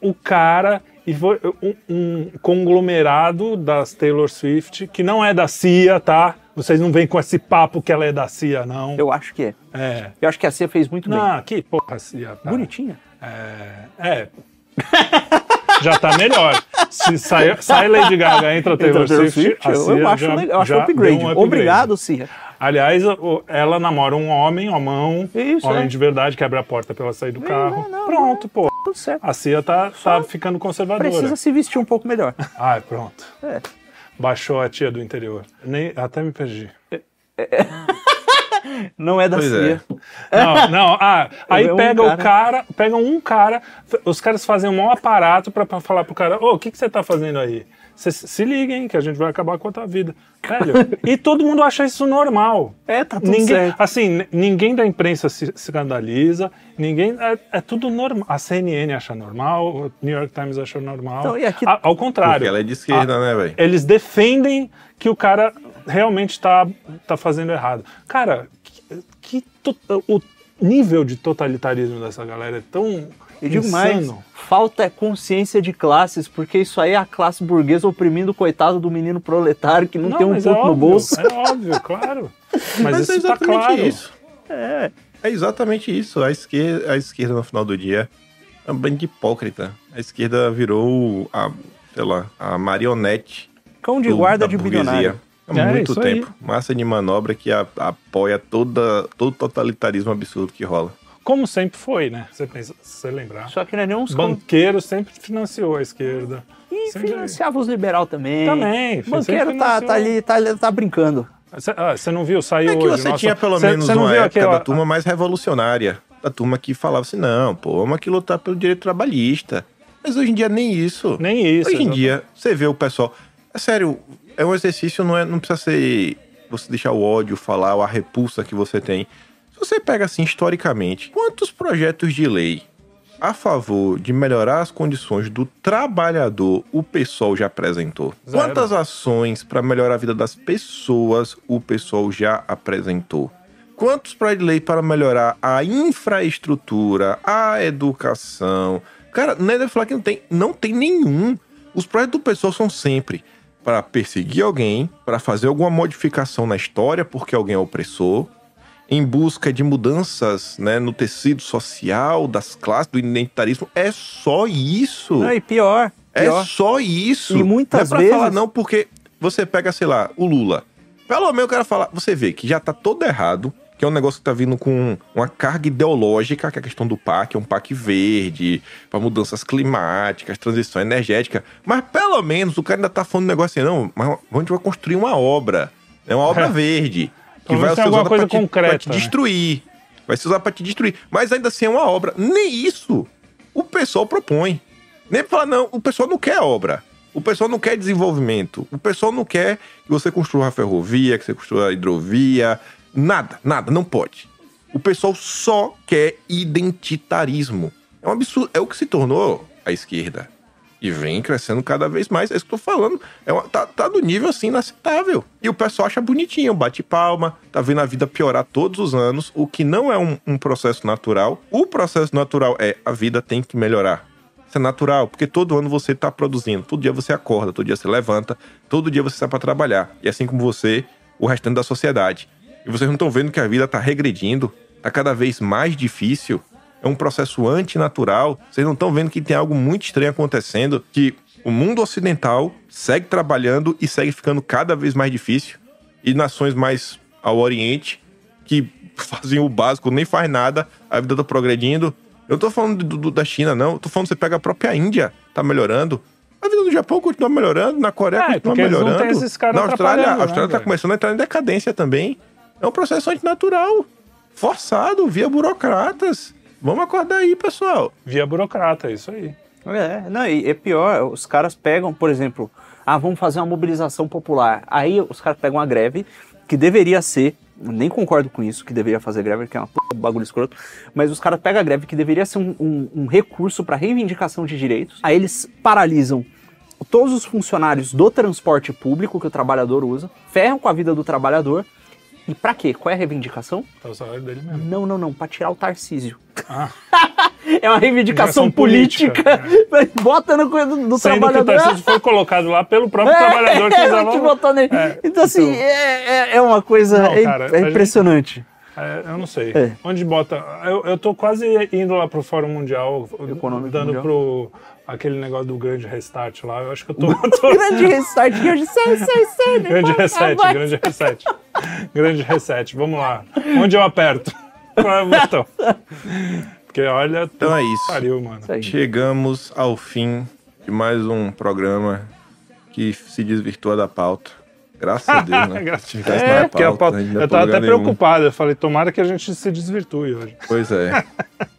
o cara e foi um, um conglomerado das Taylor Swift, que não é da CIA, tá? Vocês não vêm com esse papo que ela é da CIA, não. Eu acho que é. É. Eu acho que a Cia fez muito bem. Não, que porra CIA, cara. Bonitinha. É. é. Já tá melhor. Se sai, sai Lady Gaga, entra Taylor, Taylor Swift, a eu, eu acho, já- eu acho upgrade. um upgrade. Obrigado, Cia. Aliás, ela namora um homem, homão, Isso, homem é. de verdade, que abre a porta pra ela sair do carro. não, não, pronto, pô. Tudo certo. A Cia tá, tá ficando conservadora. Precisa se vestir um pouco melhor. Ai, pronto. É. Baixou a tia do interior. Nem, até me perdi. Não é da Pois é. Cia. Não, não. Ah, aí É um pega cara. o cara, pega um cara, os caras fazem um maior aparato pra, pra falar pro cara, ô, o que, que você tá fazendo aí? Cê, se liguem, que a gente vai acabar com a tua vida. Velho, e todo mundo acha isso normal. É, tá tudo ninguém, certo. Assim, ninguém da imprensa se escandaliza, ninguém. É, é tudo normal. A CNN acha normal, o New York Times acha normal. Então, e aqui- A- ao contrário. Porque ela é de esquerda, a- né, velho? Eles defendem que o cara realmente está tá fazendo errado. Cara, que, que to- o nível de totalitarismo dessa galera é tão. E digo insano. mais, falta é consciência de classes, porque isso aí é a classe burguesa oprimindo o coitado do menino proletário que não, tem um mas ponto é no bolso. É óbvio, claro. Mas, isso é tá claro. isso. É. É exatamente isso. A esquerda, a esquerda, no final do dia, é um bando de hipócrita. A esquerda virou a, sei lá, a marionete Cão de do- guarda da de burguesia. bilionário. Há É, muito isso aí. tempo. Massa de manobra que a- apoia toda, todo o totalitarismo absurdo que rola. Como sempre foi, né? Você pensa, se você lembrar. Só que não é cão... Banqueiro sempre financiou a esquerda. E Sempre- financiava os liberal também. Também, O banqueiro tá, tá ali, tá, tá brincando. Você ah, não viu? Saiu É que hoje. você nossa- tinha pelo Você- menos não uma época aquela- da turma mais revolucionária. Da turma que falava assim, não, pô, vamos aqui lutar pelo direito trabalhista. Mas hoje em dia nem isso. Nem isso. Hoje em dia, você vê o pessoal. É sério, é um exercício, não, é, não precisa ser você deixar o ódio falar ou a repulsa que você tem. Se você pega assim, historicamente, quantos projetos de lei a favor de melhorar as condições do trabalhador o pessoal já apresentou? Zero. Quantas ações para melhorar a vida das pessoas o pessoal já apresentou? Quantos projetos de lei para melhorar a infraestrutura, a educação? Cara, não é de falar que não tem, não tem nenhum. Os projetos do pessoal são sempre para perseguir alguém, para fazer alguma modificação na história porque alguém é opressor, em busca de mudanças né, no tecido social, das classes, do identitarismo. É só isso. Não, e pior, É pior. só isso. E muitas não é pra falar vezes- não, porque você pega, sei lá, o Lula. Pelo menos o cara fala, você vê que já tá todo errado, que é um negócio que tá vindo com uma carga ideológica, que é a questão do PAC, é um PAC verde, para mudanças climáticas, transição energética. Mas pelo menos o cara ainda tá falando um negócio assim, não, mas a gente vai construir uma obra. É uma obra verde. Que vai ser alguma coisa te, concreta, pra te destruir. Vai ser usada pra te destruir. Mas ainda assim é uma obra. Nem isso o pessoal propõe. Nem pra falar, não, o pessoal não quer obra. O pessoal não quer desenvolvimento. O pessoal não quer que você construa a ferrovia, que você construa a hidrovia. Nada, nada, não pode. O pessoal só quer identitarismo. É um absurdo. É o que se tornou a esquerda. E vem crescendo cada vez mais. É isso que eu tô falando. É uma- tá, tá do nível assim inaceitável. E o pessoal acha bonitinho, bate palma, tá vendo a vida piorar todos os anos, o que não é um, um processo natural. O processo natural é a vida tem que melhorar. Isso é natural, porque todo ano você tá produzindo. Todo dia você acorda, todo dia você levanta, todo dia você sai para trabalhar. E assim como você, o restante da sociedade. E vocês não estão vendo que a vida tá regredindo, tá cada vez mais difícil. É um processo antinatural. Vocês não estão vendo que tem algo muito estranho acontecendo, que o mundo ocidental segue trabalhando e segue ficando cada vez mais difícil. E nações mais ao Oriente, que fazem o básico, nem faz nada, a vida tá progredindo. Eu não tô falando do- do- da China, não. Eu tô falando que você pega a própria Índia, tá melhorando. A vida do Japão continua melhorando, na Coreia É, continua melhorando. na Austrália, a Austrália né, tá começando a entrar em decadência também. É um processo antinatural, forçado, via burocratas. Vamos acordar aí, pessoal. Via burocrata, é isso aí. É, não, e é pior, os caras pegam, por exemplo, ah, vamos fazer uma mobilização popular. Aí os caras pegam uma greve, que deveria ser, nem concordo com isso, que deveria fazer greve, que é uma puta bagulho escroto, mas os caras pegam a greve, que deveria ser um, um- um recurso para reivindicação de direitos, aí eles paralisam todos os funcionários do transporte público que o trabalhador usa, ferram com a vida do trabalhador, e pra quê? Qual é a reivindicação? É o salário dele mesmo. Não, não, não, pra tirar o Tarcísio. Ah. é uma reivindicação política. política, Bota no coisa do, do Sendo que o trabalhador. Tarcísio foi colocado lá pelo próprio É, trabalhador que é, que botou nele. É, então, assim, então- é, é- é uma coisa. Não, é, cara, é a gente- impressionante. É, eu não sei. É. Onde bota. Eu, eu tô quase indo lá pro Fórum Mundial, Econômico dando Mundial. pro aquele negócio do grande restart lá. Eu acho que eu tô. tô- Grande restart hoje sei, sei, sei. grande depois reset, grande reset. grande reset. Vamos lá. Onde eu aperto? Qual é o botão? Porque olha. Então é isso. Pariu, mano. Isso. Chegamos ao fim de mais um programa que se desvirtua da pauta. Graças a Deus, né? Graças- É, na porque a pauta- a ia eu tava até nenhum. preocupado. Eu falei, tomara que a gente se desvirtue hoje. Pois é. Tem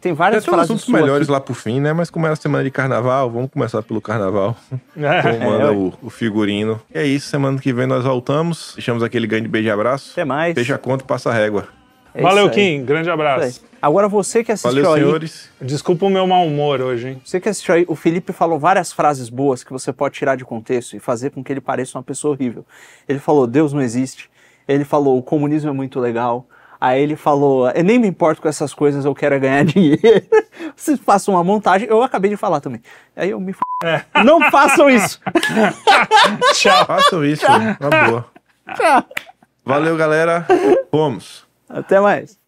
Tem várias uns frases assuntos melhores aqui. lá pro fim, né? Mas como era semana de carnaval, vamos começar pelo carnaval. É. Como manda ué. o, o figurino. E é isso, semana que vem nós voltamos. Deixamos aquele grande beijo e abraço. Até mais. Fecha a conta e passa a régua. É Valeu. Kim. Grande aí. abraço. Agora você que assistiu Valeu, aí. senhores. Desculpa o meu mau humor hoje, hein? Você que assistiu aí, o Felipe falou várias frases boas que você pode tirar de contexto e fazer com que ele pareça uma pessoa horrível. Ele falou, Deus não existe. Ele falou, o comunismo é muito legal. Aí ele falou, eu nem me importo com essas coisas, eu quero é ganhar dinheiro. Vocês façam uma montagem, eu acabei de falar também. Aí eu me f... Não façam isso! Tchau. Façam isso, na boa. Tchau. Valeu, galera. Fomos. Até mais.